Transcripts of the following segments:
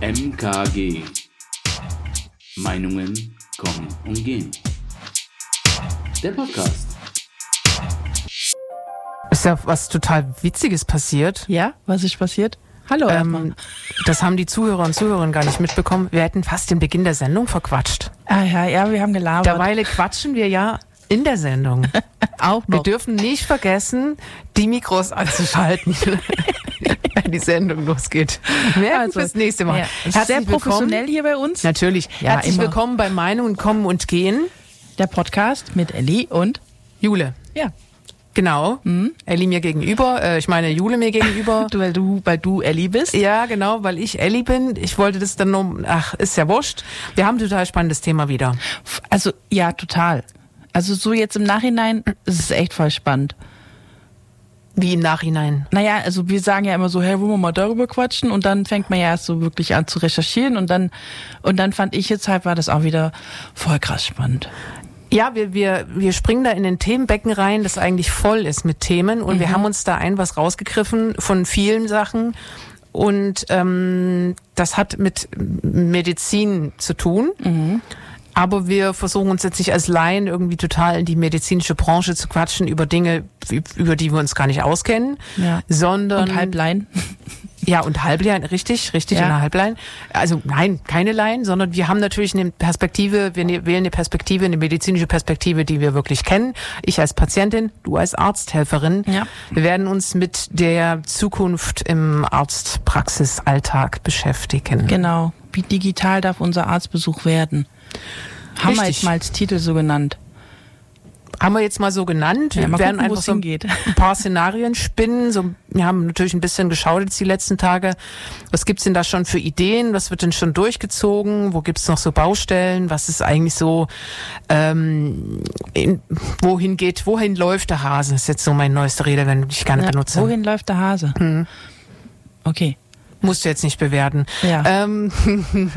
MKG. Meinungen kommen und gehen. Der Podcast. Ist ja was total Witziges passiert. Ja, was ist passiert? Hallo. Ähm, das haben die Zuhörer und Zuhörerinnen gar nicht mitbekommen. Wir hätten fast den Beginn der Sendung verquatscht. Ah ja, ja, wir haben gelabert. Derweile quatschen wir ja in der Sendung. auch Wir noch. dürfen nicht vergessen, die Mikros anzuschalten, wenn die Sendung losgeht. Merken Also, fürs nächste Mal. Ja, ist sehr professionell hier bei uns. Natürlich. Ja, Herzlich immer. willkommen bei Meinungen kommen und gehen. Der Podcast mit Ellie und Jule. ja, Genau. Mhm. Elli mir gegenüber, äh, ich meine Jule mir gegenüber. du, weil du, weil du Ellie bist. Ja, genau, weil ich Elli bin. Ich wollte das dann nur, ach, ist ja wurscht. Wir haben ein total spannendes Thema wieder. Also ja, total. Also so jetzt im Nachhinein ist es echt voll spannend. Wie im Nachhinein. Naja, also wir sagen ja immer so, hey, wollen wir mal darüber quatschen? Und dann fängt man ja erst so wirklich an zu recherchieren und dann und dann fand ich jetzt halt war das auch wieder voll krass spannend. Ja, wir, wir, wir springen da in den Themenbecken rein, das eigentlich voll ist mit Themen. Und wir haben uns da ein was rausgegriffen von vielen Sachen. Und ähm, das hat mit Medizin zu tun. Aber wir versuchen uns jetzt nicht als Laien irgendwie total in die medizinische Branche zu quatschen über Dinge, über die wir uns gar nicht auskennen, Ja. sondern Und Halblein. ja, und Halblein, richtig, richtig, Ja. eine Halblein. Also nein, keine Laien, sondern wir haben natürlich eine Perspektive, wir ne- wählen eine Perspektive, eine medizinische Perspektive, die wir wirklich kennen. Ich als Patientin, du als Arzthelferin. Ja. Wir werden uns mit der Zukunft im Arztpraxisalltag beschäftigen. Genau. Wie digital darf unser Arztbesuch werden? Haben wir jetzt mal als Titel so genannt. Haben wir jetzt mal so genannt. Ja, wir werden gucken, einfach es so hingeht. ein paar Szenarien spinnen. So, wir haben natürlich ein bisschen geschaut jetzt die letzten Tage. Was gibt's denn da schon für Ideen? Was wird denn schon durchgezogen? Wo gibt's noch so Baustellen? Was ist eigentlich so, ähm, in, wohin geht, wohin läuft der Hase? ist jetzt so mein neuester Rede, wenn ich gerne Ja, benutze. wohin läuft der Hase? Okay. Musst du jetzt nicht bewerten. Ja. Ähm,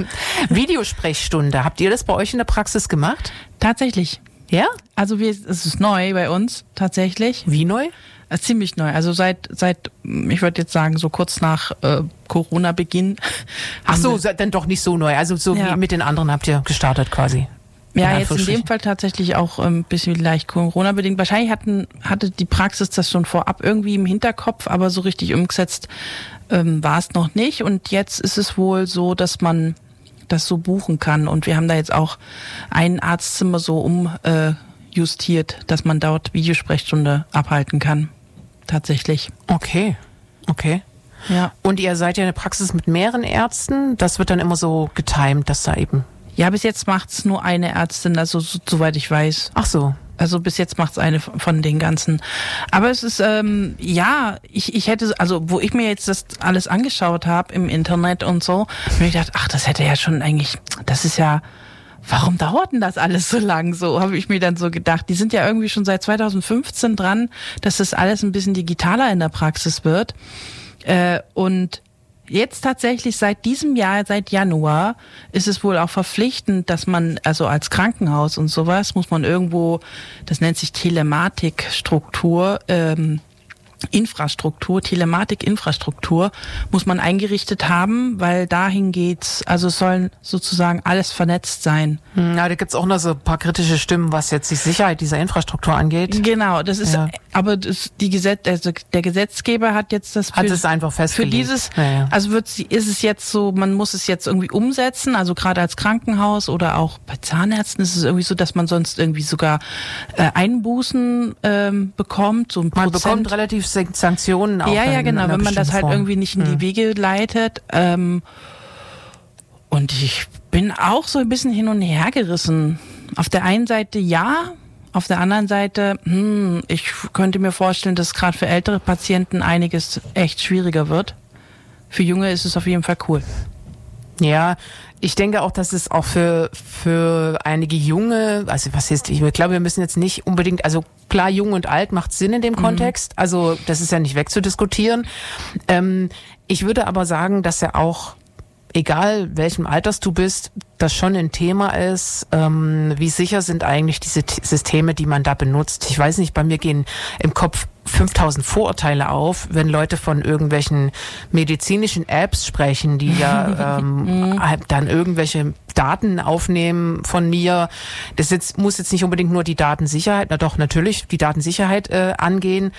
Videosprechstunde. Habt ihr das bei euch in der Praxis gemacht? Tatsächlich. Ja? Also wir, es ist neu bei uns, tatsächlich. Wie neu? Äh, ziemlich neu. Also seit, seit, ich würde jetzt sagen, so kurz nach äh, Corona-Beginn. Ach so, dann doch nicht so neu. Also so Ja. wie mit den anderen habt ihr gestartet quasi. Ja, In jetzt in dem Fall tatsächlich auch ein bisschen leicht Corona-bedingt. Wahrscheinlich hatten, hatte die Praxis das schon vorab irgendwie im Hinterkopf, aber so richtig umgesetzt ähm, war es noch nicht. Und jetzt ist es wohl so, dass man das so buchen kann. Und wir haben da jetzt auch ein Arztzimmer so umjustiert, äh, dass man dort Videosprechstunde abhalten kann. Tatsächlich. Okay, okay. Ja. Und ihr seid ja eine Praxis mit mehreren Ärzten. Das wird dann immer so getimt, dass da eben. Ja, bis jetzt macht's nur eine Ärztin, also so, soweit ich weiß. Ach so. Also bis jetzt macht's eine von den ganzen. Aber es ist, ähm, ja, ich, ich hätte, also wo ich mir jetzt das alles angeschaut habe im Internet und so, ich gedacht, ach, das hätte ja schon eigentlich, das ist ja, warum dauert denn das alles so lang? So habe ich mir dann so gedacht. Die sind ja irgendwie schon seit 2015 dran, dass das alles ein bisschen digitaler in der Praxis wird. Äh, und Jetzt tatsächlich seit diesem Jahr, seit Januar, ist es wohl auch verpflichtend, dass man, also als Krankenhaus und sowas, muss man irgendwo, das nennt sich Telematikstruktur, ähm, Infrastruktur, Telematikinfrastruktur muss man eingerichtet haben, weil dahin geht's, also es sollen sozusagen alles vernetzt sein. Hm, Ja, da gibt's auch noch so ein paar kritische Stimmen, was jetzt die Sicherheit dieser Infrastruktur angeht. Genau, das ist, Ja. aber das, die Gesetz, also der Gesetzgeber hat jetzt das Hat für- es einfach Für festgelegt. dieses, Ja, ja. also wird sie, ist es jetzt so, man muss es jetzt irgendwie umsetzen, also gerade als Krankenhaus oder auch bei Zahnärzten ist es irgendwie so, dass man sonst irgendwie sogar äh, Einbußen ähm, bekommt, so ein Man Prozent. bekommt relativ Sanktionen auch. ja, ja, genau, wenn man das halt Form. irgendwie nicht in die Wege leitet. Ähm, und ich bin auch so ein bisschen hin und her gerissen. Auf der einen Seite ja, auf der anderen Seite, hm, ich könnte mir vorstellen, dass gerade für ältere Patienten einiges echt schwieriger wird. Für Junge ist es auf jeden Fall cool. Ja, ich denke auch, dass es auch für, für einige junge, also was ist, ich glaube, wir müssen jetzt nicht unbedingt, also klar, jung und alt macht Sinn in dem Kontext, also das ist ja nicht wegzudiskutieren. Ähm, ich würde aber sagen, dass ja auch, egal welchem Alters du bist, das schon ein Thema ist, ähm, wie sicher sind eigentlich diese T Systeme, die man da benutzt. Ich weiß nicht, bei mir gehen im Kopf 5000 Vorurteile auf, wenn Leute von irgendwelchen medizinischen Apps sprechen, die ja ähm, halt dann irgendwelche Daten aufnehmen von mir. Das jetzt, muss jetzt nicht unbedingt nur die Datensicherheit, na doch, natürlich die Datensicherheit äh, angehen,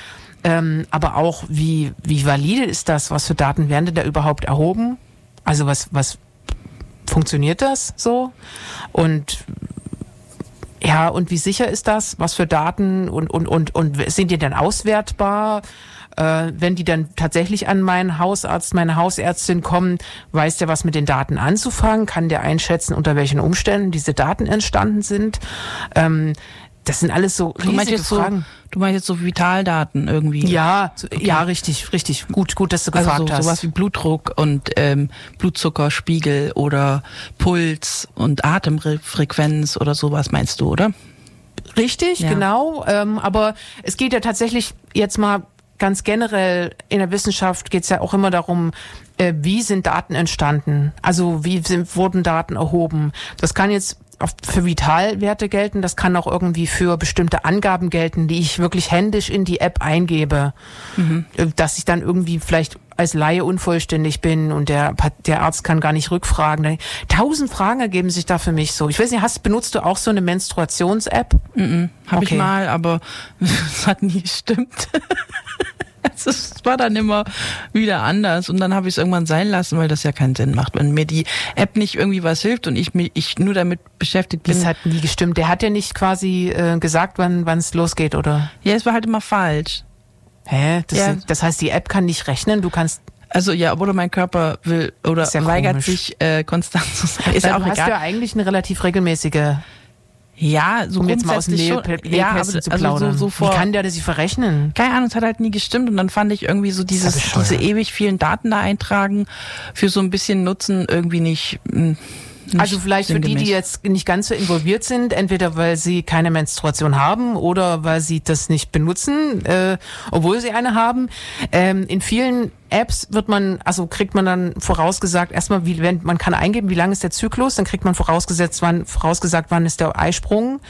ähm, aber auch wie, wie valide ist das? Was für Daten werden denn da überhaupt erhoben? Also was, was funktioniert das so? Und ja, und wie sicher ist das? Was für Daten und, und, und, und sind die denn auswertbar? Äh, wenn die dann tatsächlich an meinen Hausarzt, meine Hausärztin kommen, weiß der, was mit den Daten anzufangen? Kann der einschätzen, unter welchen Umständen diese Daten entstanden sind? Ähm, das sind alles so riesige Du meinst, jetzt Fragen. so, du meinst jetzt so Vitaldaten irgendwie? Ja, so, ja, richtig, richtig. Gut, gut, dass du Also gefragt so, hast. sowas wie Blutdruck und ähm, Blutzuckerspiegel oder Puls und Atemfrequenz oder sowas meinst du, oder? Richtig, Ja. genau. Ähm, aber es geht ja tatsächlich jetzt mal ganz generell in der Wissenschaft geht es ja auch immer darum, äh, wie sind Daten entstanden? Also wie sind, wurden Daten erhoben? Das kann jetzt für Vitalwerte gelten, das kann auch irgendwie für bestimmte Angaben gelten, die ich wirklich händisch in die App eingebe, Äh, dass ich dann irgendwie vielleicht als Laie unvollständig bin und der, der Arzt kann gar nicht rückfragen. Tausend Fragen ergeben sich da für mich so. Ich weiß nicht, hast, benutzt du auch so eine Menstruations-App? Habe ich Okay. mal, aber es hat nie gestimmt. Es war dann immer wieder anders und dann habe ich es irgendwann sein lassen, weil das ja keinen Sinn macht. Wenn mir die App nicht irgendwie was hilft und ich, mich- ich nur damit beschäftigt bin. Das hat nie gestimmt. Der hat ja nicht quasi äh, gesagt, wann es losgeht, oder? ja, es war halt immer falsch. Hä? Das, Ja. das heißt, die App kann nicht rechnen. Du kannst. Also ja, oder mein Körper will oder ja weigert komisch. sich äh, konstant zu sein. Ist ja auch du hast egal. ja eigentlich eine relativ regelmäßige, Ja, so um jetzt mal aus dem grundsätzlich Näh- schon. Ja, aber Nähkästchen zu also plaudern. so, so vor, Wie kann der das sich verrechnen? keine Ahnung, es hat halt nie gestimmt und dann fand ich irgendwie so dieses, diese ewig vielen Daten da eintragen für so ein bisschen Nutzen irgendwie nicht. mh, nicht Also vielleicht für die, die jetzt nicht ganz so involviert sind, entweder weil sie keine Menstruation haben oder weil sie das nicht benutzen, äh, obwohl sie eine haben. Ähm, in vielen Apps wird man, also kriegt man dann vorausgesagt, erstmal, wie, wenn, man kann eingeben, wie lang ist der Zyklus, dann kriegt man vorausgesetzt, wann, vorausgesagt, wann ist der Eisprung.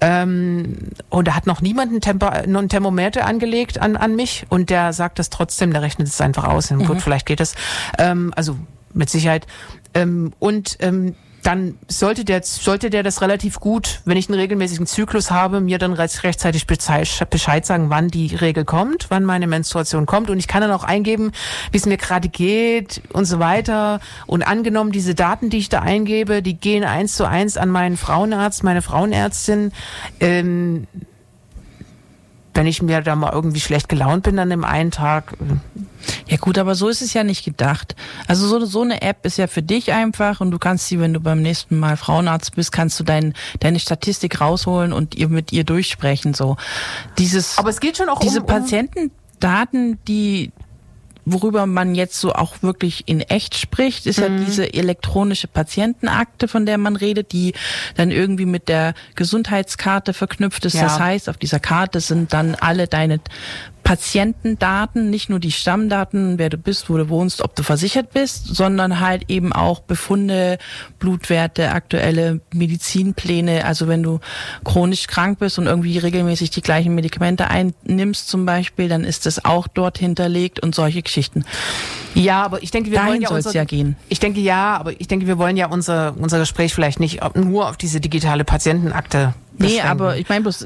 Ähm, und da hat noch niemand ein, Temper, noch ein Thermometer angelegt an, an mich und der sagt das trotzdem, der rechnet es einfach aus. Und Gut, vielleicht geht das. Ähm, also mit Sicherheit. Ähm, und ähm, dann sollte der, sollte der das relativ gut, wenn ich einen regelmäßigen Zyklus habe, mir dann recht, rechtzeitig Bescheid, sagen, wann die Regel kommt, wann meine Menstruation kommt. Und ich kann dann auch eingeben, wie es mir gerade geht und so weiter. Und angenommen, diese Daten, die ich da eingebe, die gehen eins zu eins an meinen Frauenarzt, meine Frauenärztin. Ähm, wenn ich mir da mal irgendwie schlecht gelaunt bin, dann im einen Tag, Ja gut, aber so ist es ja nicht gedacht. Also so, so eine App ist ja für dich einfach und du kannst sie, wenn du beim nächsten Mal Frauenarzt bist, kannst du dein, deine Statistik rausholen und ihr mit ihr durchsprechen. So dieses, aber es geht schon auch diese um, um Patientendaten, die worüber man jetzt so auch wirklich in echt spricht, ist ja diese elektronische Patientenakte, von der man redet, die dann irgendwie mit der Gesundheitskarte verknüpft ist. Ja. Das heißt, auf dieser Karte sind dann alle deine Patientendaten, nicht nur die Stammdaten, wer du bist, wo du wohnst, ob du versichert bist, sondern halt eben auch Befunde, Blutwerte, aktuelle Medizinpläne. Also wenn du chronisch krank bist und irgendwie regelmäßig die gleichen Medikamente einnimmst zum Beispiel, dann ist das auch dort hinterlegt und solche Geschichten. Ja, aber ich denke, wir wollen Dahin ja soll es unser, ja gehen. Ich denke ja, aber ich denke, wir wollen ja unser unser Gespräch vielleicht nicht nur auf diese digitale Patientenakte. Nee, aber ich meine bloß,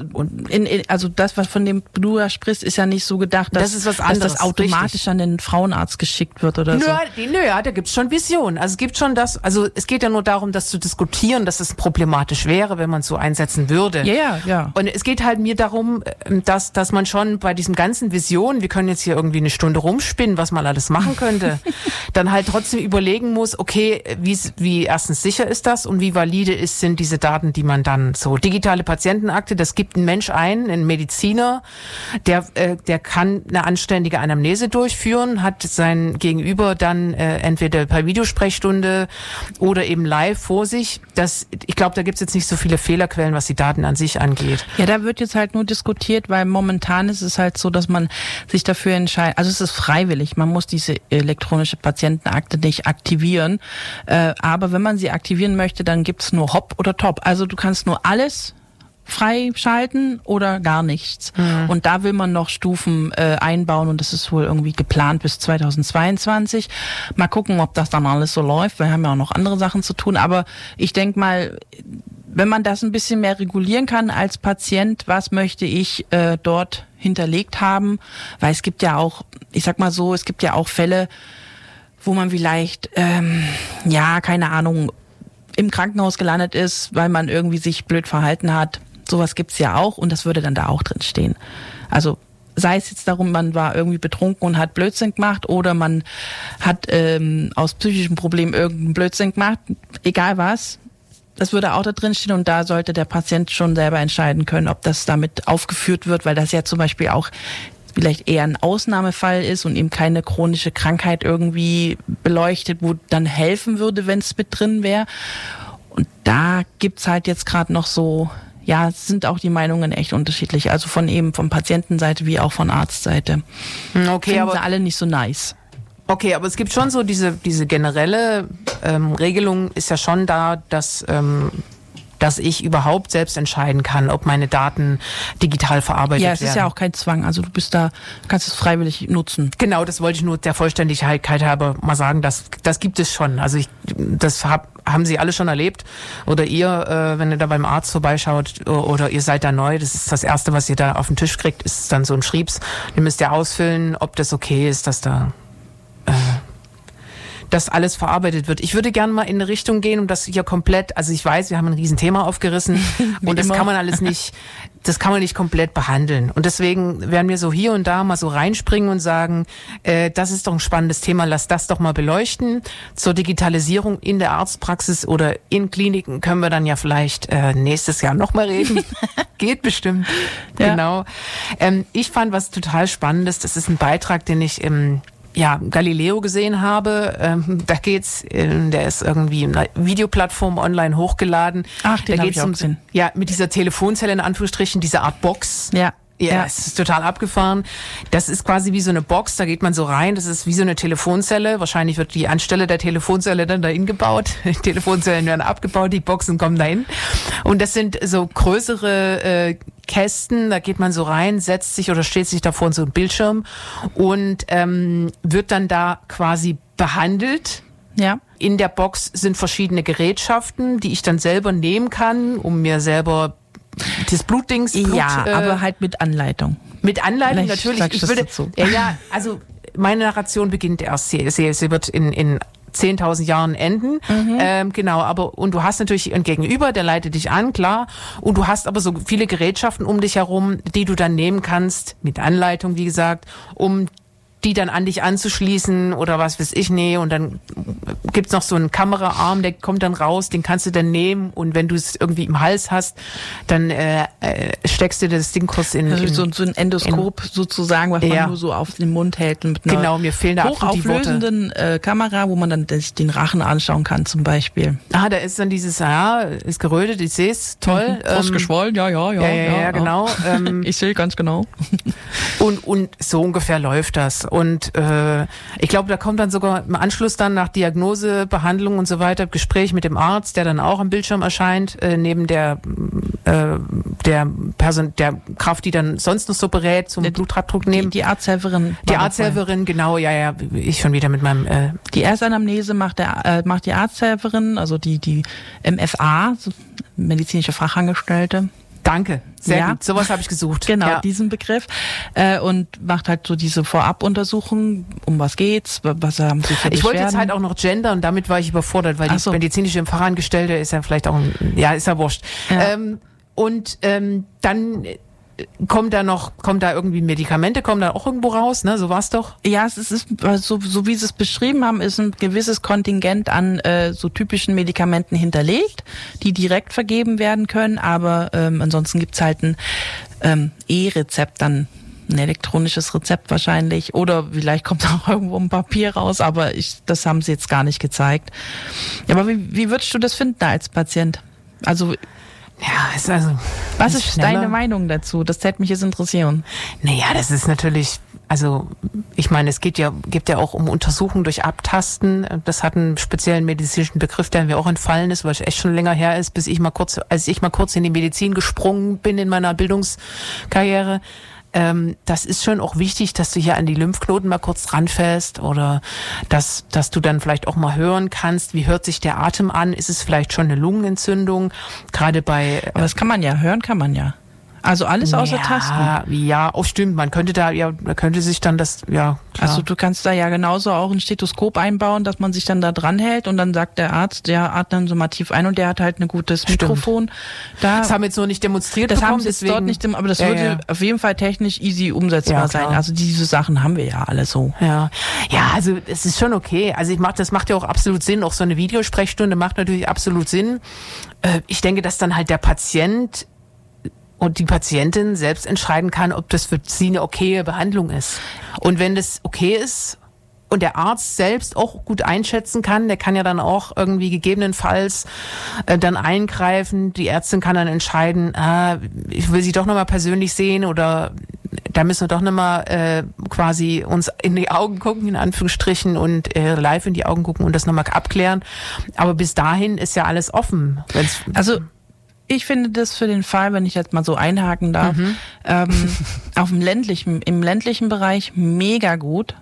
in, in, also das, was von dem du da sprichst, ist ja nicht so gedacht, dass, Das ist was dass anderes, das automatisch richtig. an den Frauenarzt geschickt wird oder Nö, so. nö, ja, da gibt's schon Visionen. Also es gibt schon das, also es geht ja nur darum, das zu diskutieren, dass es problematisch wäre, wenn man es so einsetzen würde. Ja, ja, ja. Und es geht halt mir darum, ähm, dass, dass man schon bei diesem ganzen Vision, wir können jetzt hier irgendwie eine Stunde rumspinnen, was man alles machen könnte, dann halt trotzdem überlegen muss, okay, wie, wie erstens sicher ist das und wie valide ist, sind diese Daten, die man dann so digitale Patientenakte, das gibt ein Mensch ein, ein Mediziner, der, äh, der kann eine anständige Anamnese durchführen, hat sein Gegenüber dann äh, entweder per Videosprechstunde oder eben live vor sich. Das, ich glaube, da gibt's jetzt nicht so viele Fehlerquellen, was die Daten an sich angeht. Ja, da wird jetzt halt nur diskutiert, weil momentan ist es halt so, dass man sich dafür entscheidet. Also es ist freiwillig, man muss diese elektronische Patientenakte nicht aktivieren. Äh, aber wenn man sie aktivieren möchte, dann gibt's nur Hop oder Top. Also du kannst nur alles freischalten oder gar nichts. Mhm. Und da will man noch Stufen äh, einbauen und das ist wohl irgendwie geplant bis 2022. Mal gucken, ob das dann alles so läuft. Wir haben ja auch noch andere Sachen zu tun. Aber ich denke mal, wenn man das ein bisschen mehr regulieren kann als Patient, was möchte ich äh, dort hinterlegt haben? Weil es gibt ja auch, ich sag mal so, es gibt ja auch Fälle, wo man vielleicht, ähm, ja, keine Ahnung, im Krankenhaus gelandet ist, weil man irgendwie sich blöd verhalten hat. Sowas gibt's ja auch und das würde dann da auch drin stehen. Also sei es jetzt darum, man war irgendwie betrunken und hat Blödsinn gemacht oder man hat ähm, aus psychischen Problemen irgendeinen Blödsinn gemacht, egal was, das würde auch da drin stehen und da sollte der Patient schon selber entscheiden können, ob das damit aufgeführt wird, weil das ja zum Beispiel auch vielleicht eher ein Ausnahmefall ist und ihm keine chronische Krankheit irgendwie beleuchtet, wo dann helfen würde, wenn es mit drin wäre. Und da gibt's halt jetzt gerade noch so, ja, sind auch die Meinungen echt unterschiedlich. Also von eben von Patientenseite wie auch von Arztseite. Hm, okay, Finden aber sie alle nicht so nice. Okay, aber es gibt schon so diese, diese generelle ähm, Regelung ist ja schon da, dass, ähm, dass ich überhaupt selbst entscheiden kann, ob meine Daten digital verarbeitet werden. Ja, es ist ja auch kein Zwang. Also du bist da, kannst es freiwillig nutzen. Genau, das wollte ich nur der Vollständigkeit halber mal sagen, das, das gibt es schon. Also ich, das hab, haben Sie alle schon erlebt. Oder ihr, äh, wenn ihr da beim Arzt vorbeischaut oder ihr seid da neu, das ist das Erste, was ihr da auf den Tisch kriegt, ist dann so ein Schriebs. Den müsst ihr ausfüllen, ob das okay ist, dass da das alles verarbeitet wird. Ich würde gerne mal in eine Richtung gehen, um das hier komplett, also ich weiß, wir haben ein Riesenthema aufgerissen und das immer. kann man alles nicht, das kann man nicht komplett behandeln. Und deswegen werden wir so hier und da mal so reinspringen und sagen, äh, das ist doch ein spannendes Thema, lass das doch mal beleuchten. Zur Digitalisierung in der Arztpraxis oder in Kliniken können wir dann ja vielleicht äh, nächstes Jahr nochmal reden. Geht bestimmt. Ja. Genau. Ähm, ich fand was total Spannendes. Das ist ein Beitrag, den ich im ja, Galileo gesehen habe, ähm, da geht's, äh, der ist irgendwie in einer Videoplattform online hochgeladen. Ach, den da geht's ich auch um, gesehen. ja, mit dieser Telefonzelle in Anführungsstrichen, diese Art Box. Ja. Ja, Ja. es ist total abgefahren. Das ist quasi wie so eine Box, da geht man so rein, das ist wie so eine Telefonzelle. Wahrscheinlich wird die anstelle der Telefonzelle dann dahin gebaut. Die Telefonzellen werden abgebaut, die Boxen kommen dahin. Und das sind so größere äh, Kästen, da geht man so rein, setzt sich oder steht sich davor in so einem Bildschirm und ähm, wird dann da quasi behandelt. Ja. In der Box sind verschiedene Gerätschaften, die ich dann selber nehmen kann, um mir selber das Blutdings, Blut, ja, äh, aber halt mit Anleitung. mit Anleitung Vielleicht natürlich. Ich würde, dazu. ja, ja, also meine Narration beginnt erst. Sie, sie, sie wird in, in 10.000 Jahren enden. Mhm. Ähm, genau, aber und du hast natürlich ein Gegenüber, der leitet dich an, klar. Und du hast aber so viele Gerätschaften um dich herum, die du dann nehmen kannst, mit Anleitung, wie gesagt, um die dann an dich anzuschließen oder was weiß ich, nee. Und dann gibt's noch so einen Kameraarm, der kommt dann raus, den kannst du dann nehmen. Und wenn du es irgendwie im Hals hast, dann äh, äh, steckst du das Ding kurz in, Also in so, so ein Endoskop sozusagen, was Ja. man nur so auf den Mund hält und mit einer Genau, mir fehlen hochauflösenden äh, Kamera, wo man dann den Rachen anschauen kann zum Beispiel. Ah, da ist dann dieses, ja, ist gerötet, ich sehe es, toll. Ähm, geschwollen, ja, ja, ja, ja, ja, genau. Ähm, Ich sehe ganz genau. und, und so ungefähr läuft das. Und äh, ich glaube, da kommt dann sogar im Anschluss dann nach Diagnose, Behandlung und so weiter, Gespräch mit dem Arzt, der dann auch am Bildschirm erscheint, äh, neben der äh, der Person, der Kraft, die dann sonst noch so berät zum Die- Blutdruck Die, nehmen. die Arzthelferin. Die Arzthelferin, genau, ja, ja, ich schon wieder mit meinem äh. Die Erstanamnese macht, der, äh, macht die Arzthelferin, also die, die MFA, medizinische Fachangestellte. Danke, sehr Ja. gut. Sowas habe ich gesucht. Genau, ja. diesen Begriff. Äh, und macht halt so diese Vorabuntersuchung, um was geht's, wa- was haben sie für Ich wollte jetzt halt auch noch Gender und damit war ich überfordert, weil Ach die so. medizinische Fachangestellte ist ja vielleicht auch, ein, ja, ist ja wurscht. Ja. Ähm, und ähm, dann kommt da noch, kommt da irgendwie Medikamente, kommen da auch irgendwo raus, ne? So war's doch. Ja, es ist, so, so wie Sie es beschrieben haben, ist ein gewisses Kontingent an äh, so typischen Medikamenten hinterlegt, die direkt vergeben werden können, aber ähm, ansonsten gibt's halt ein ähm, E-Rezept dann ein elektronisches Rezept wahrscheinlich oder vielleicht kommt auch irgendwo ein Papier raus, aber ich, das haben sie jetzt gar nicht gezeigt. Aber wie, wie würdest du das finden als Patient? Also Ja, ist also. Was ist schneller. deine Meinung dazu? Das hätte mich jetzt interessieren. Naja, das ist natürlich, also ich meine, es geht ja, gibt ja auch um Untersuchung durch Abtasten. Das hat einen speziellen medizinischen Begriff, der mir auch entfallen ist, weil es echt schon länger her ist, bis ich mal kurz, als ich mal kurz in die Medizin gesprungen bin in meiner Bildungskarriere. Ähm, das ist schon auch wichtig, dass du hier an die Lymphknoten mal kurz ranfällst oder dass, dass du dann vielleicht auch mal hören kannst, wie hört sich der Atem an? Ist es vielleicht schon eine Lungenentzündung? Gerade bei Aber das kann man ja, hören kann man ja. Also alles außer ja, Tasten. Ja, auch stimmt. Man könnte da, ja, man könnte sich dann das, ja, klar. Also du kannst da ja genauso auch ein Stethoskop einbauen, dass man sich dann da dran hält und dann sagt der Arzt, der atmet so mal tief ein und der hat halt ein gutes Stimmt. Mikrofon. Da, das haben wir jetzt noch nicht demonstriert das bekommen, haben sie jetzt deswegen, dort nicht, aber das Ja, würde ja. auf jeden Fall technisch easy umsetzbar sein. Also diese Sachen haben wir ja alle so. Ja, ja, also es ist schon okay. Also ich mach, das macht ja auch absolut Sinn. Auch so eine Videosprechstunde macht natürlich absolut Sinn. Äh, Ich denke, dass dann halt der Patient und die Patientin selbst entscheiden kann, ob das für sie eine okaye Behandlung ist. Und wenn das okay ist und der Arzt selbst auch gut einschätzen kann, der kann ja dann auch irgendwie gegebenenfalls äh, dann eingreifen. Die Ärztin kann dann entscheiden, ah, ich will sie doch nochmal persönlich sehen oder da müssen wir doch nochmal äh, quasi uns in die Augen gucken, in Anführungsstrichen, und äh, live in die Augen gucken und das nochmal abklären. Aber bis dahin ist ja alles offen. Also ich finde das für den Fall, wenn ich jetzt mal so einhaken darf, Mhm. ähm, auf dem ländlichen, im ländlichen Bereich mega gut.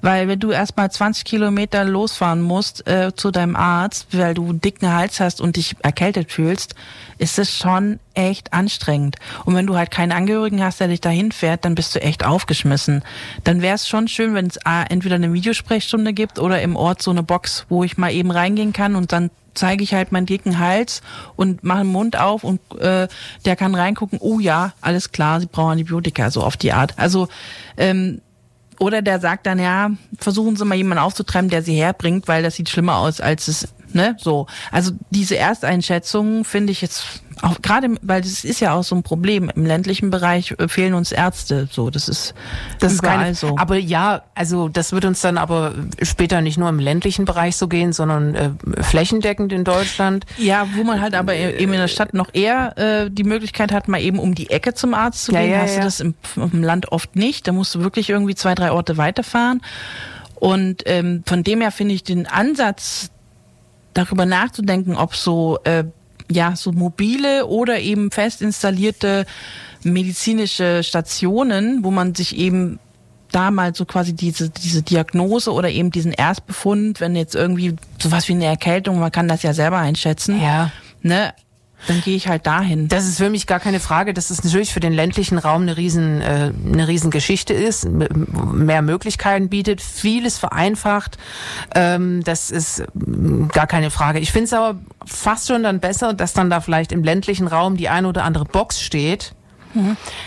Weil wenn du erstmal 20 Kilometer losfahren musst äh, zu deinem Arzt, weil du dicken Hals hast und dich erkältet fühlst, ist es schon echt anstrengend. Und wenn du halt keinen Angehörigen hast, der dich dahin fährt, dann bist du echt aufgeschmissen. Dann wäre es schon schön, wenn es A, entweder eine Videosprechstunde gibt oder im Ort so eine Box, wo ich mal eben reingehen kann und dann zeige ich halt meinen dicken Hals und mache den Mund auf und äh, der kann reingucken, oh ja, alles klar, sie brauchen Antibiotika, so auf die Art. Also ähm, oder der sagt dann, ja, versuchen Sie mal jemanden aufzutreiben, der sie herbringt, weil das sieht schlimmer aus, als es, ne, so. Also diese Ersteinschätzung finde ich jetzt auch gerade, weil das ist ja auch so ein Problem. Im ländlichen Bereich äh, fehlen uns Ärzte, so. Das ist, Das ist keine, so. Aber ja, also das wird uns dann aber später nicht nur im ländlichen Bereich so gehen, sondern äh, flächendeckend in Deutschland. Ja, wo man halt aber eben in der Stadt noch eher äh, die Möglichkeit hat, mal eben um die Ecke zum Arzt zu Ja, gehen, ja, hast ja. du das im, im Land oft nicht. Da musst du wirklich irgendwie zwei, drei Orte weiterfahren. Und ähm, von dem her finde ich den Ansatz, darüber nachzudenken, ob so äh, ja so mobile oder eben fest installierte medizinische Stationen, wo man sich eben da mal so quasi diese, diese Diagnose oder eben diesen Erstbefund, wenn jetzt irgendwie sowas wie eine Erkältung, man kann das ja selber einschätzen, Ja. ne, dann gehe ich halt dahin. Das ist für mich gar keine Frage, dass es natürlich für den ländlichen Raum eine riesen, äh, eine riesen Geschichte ist, mehr Möglichkeiten bietet, vieles vereinfacht. Ähm, das ist gar keine Frage. Ich finde es aber fast schon dann besser, dass dann da vielleicht im ländlichen Raum die eine oder andere Box steht,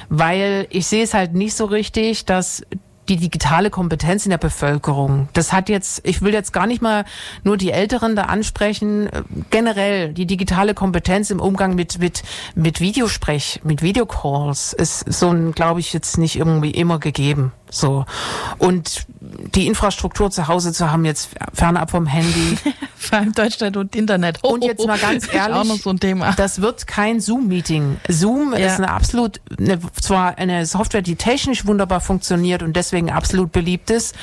weil ich sehe es halt nicht so richtig, dass die digitale Kompetenz in der Bevölkerung. Das hat jetzt, ich will jetzt gar nicht mal nur die Älteren da ansprechen, äh, generell die digitale Kompetenz im Umgang mit, mit, mit Videosprech, mit Videocalls ist so ein, glaube ich, jetzt nicht irgendwie immer gegeben. So. Und die Infrastruktur zu Hause zu haben, jetzt fernab vom Handy, Vor allem Deutschland und Internet. und jetzt mal ganz ehrlich, noch so ein Thema. das wird kein Zoom-Meeting. Zoom Ja. ist eine absolut, eine, zwar eine Software, die technisch wunderbar funktioniert und deswegen absolut beliebt ist,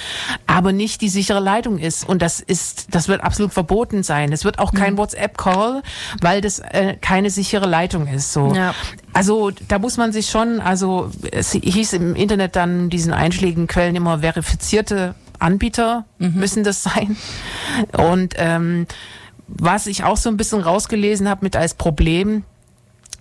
aber nicht die sichere Leitung ist. Und das ist, das wird absolut verboten sein. Es wird auch kein Mhm. WhatsApp-Call, weil das äh, keine sichere Leitung ist. So. Ja. Also da muss man sich schon, also es hieß im Internet dann diesen einschlägigen Quellen immer verifizierte Anbieter müssen das sein. Und ähm, was ich auch so ein bisschen rausgelesen habe mit als Problem,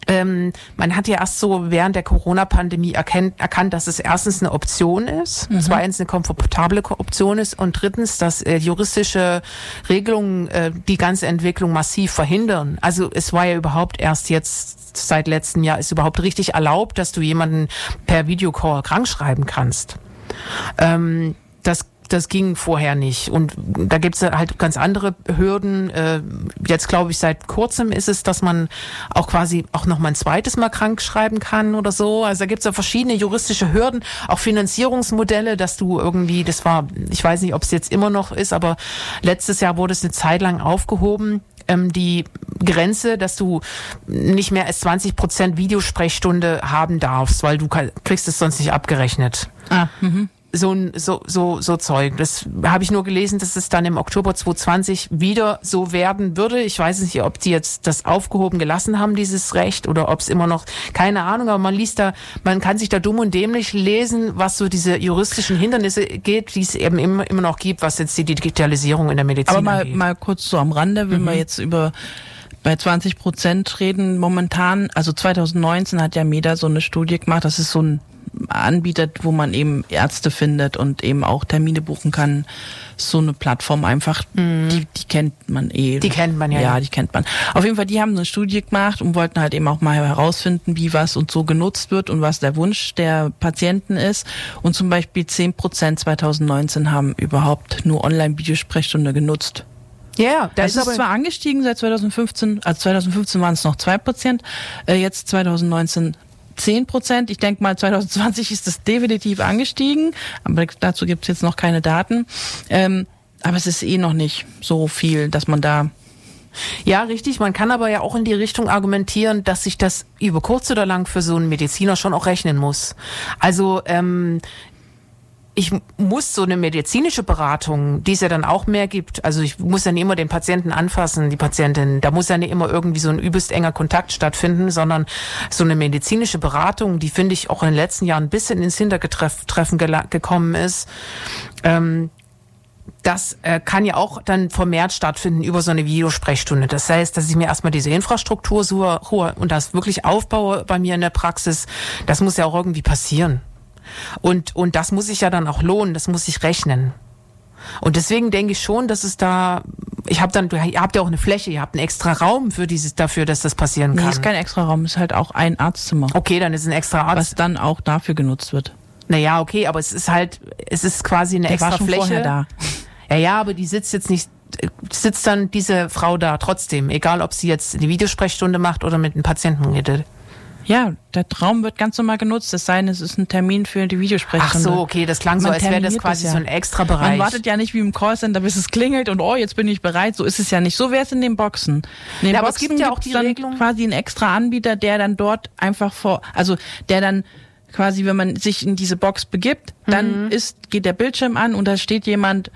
ähm, man hat ja erst so während der Corona-Pandemie erkannt, dass es erstens eine Option ist, zweitens eine komfortable Ko- Option ist und drittens, dass äh, juristische Regelungen äh, die ganze Entwicklung massiv verhindern. Also es war ja überhaupt erst jetzt seit letztem Jahr ist überhaupt richtig erlaubt, dass du jemanden per Videocall krank schreiben kannst. Ähm, das das ging vorher nicht. Und da gibt's halt ganz andere Hürden. Äh, Jetzt glaube ich, seit kurzem ist es, dass man auch quasi auch noch mal ein zweites Mal krank schreiben kann oder so. Also da gibt's ja verschiedene juristische Hürden, auch Finanzierungsmodelle, dass du irgendwie, das war, ich weiß nicht, ob es jetzt immer noch ist, aber letztes Jahr wurde es eine Zeit lang aufgehoben. ähm, die Grenze, dass du nicht mehr als 20 Prozent Videosprechstunde haben darfst, weil du kriegst es sonst nicht abgerechnet. Ah, mhm so ein so so so Zeug. Das habe ich nur gelesen, dass es dann im Oktober 2020 wieder so werden würde. Ich weiß nicht, ob die jetzt das aufgehoben gelassen haben, dieses Recht, oder ob es immer noch keine Ahnung. Aber man liest da, man kann sich da dumm und dämlich lesen, was so diese juristischen Hindernisse geht, die es eben immer immer noch gibt, was jetzt die Digitalisierung in der Medizin Aber mal angeht. mal kurz so am Rande, wenn mhm. wir jetzt über bei 20 Prozent reden momentan, also 2019 hat ja MEDA so eine Studie gemacht, das ist so ein Anbieter, wo man eben Ärzte findet und eben auch Termine buchen kann. So eine Plattform einfach, mhm. die, die kennt man eh. Die kennt man ja. Ja, die kennt man. Auf jeden Fall, die haben eine Studie gemacht und wollten halt eben auch mal herausfinden, wie was und so genutzt wird und was der Wunsch der Patienten ist. Und zum Beispiel 10 Prozent 2019 haben überhaupt nur Online-Videosprechstunde genutzt. Ja, yeah, das ist, ist zwar angestiegen seit 2015, also 2015 waren es noch zwei Prozent, äh, jetzt 2019 10 Prozent. Ich denke mal, 2020 ist das definitiv angestiegen, aber dazu gibt es jetzt noch keine Daten. Ähm, aber es ist eh noch nicht so viel, dass man da ja, richtig. Man kann aber ja auch in die Richtung argumentieren, dass sich das über kurz oder lang für so einen Mediziner schon auch rechnen muss. Also ähm, ich muss so eine medizinische Beratung, die es ja dann auch mehr gibt, also ich muss ja nicht immer den Patienten anfassen, die Patientin, da muss ja nicht immer irgendwie so ein übelst enger Kontakt stattfinden, sondern so eine medizinische Beratung, die finde ich auch in den letzten Jahren ein bisschen ins Hintertreffen gekommen ist. Ähm, das äh, kann ja auch dann vermehrt stattfinden über so eine Videosprechstunde. Das heißt, dass ich mir erstmal diese Infrastruktur suche und das wirklich aufbaue bei mir in der Praxis. Das muss ja auch irgendwie passieren. Und, und das muss sich ja dann auch lohnen, das muss sich rechnen. Und deswegen denke ich schon, dass es da, ich habe dann, ihr habt ja auch eine Fläche, ihr habt einen extra Raum für dieses, dafür, dass das passieren kann. Nee, ist kein extra Raum, ist halt auch ein Arztzimmer. Okay, dann ist ein extra Arzt. Was dann auch dafür genutzt wird. Naja, okay, aber es ist halt, es ist quasi eine Der extra war schon Fläche. Vorher da. Ja, ja, aber die sitzt jetzt nicht, sitzt dann diese Frau da trotzdem, egal ob sie jetzt die Videosprechstunde macht oder mit einem Patienten redet. Ja, der Traum wird ganz normal genutzt. Es sei denn, es ist ein Termin für die Videosprechstunde. Ach so, okay, das klang Man so, als wäre das quasi das ja. so ein extra Bereich. Man wartet ja nicht wie im Callcenter, bis es klingelt und oh, jetzt bin ich bereit. So ist es ja nicht. So wäre es in den Boxen. In den ja, Boxen aber es gibt ja auch die dann Regelung. quasi einen extra Anbieter, der dann dort einfach vor, also der dann quasi, wenn man sich in diese Box begibt, dann mhm. ist, geht der Bildschirm an und da steht jemand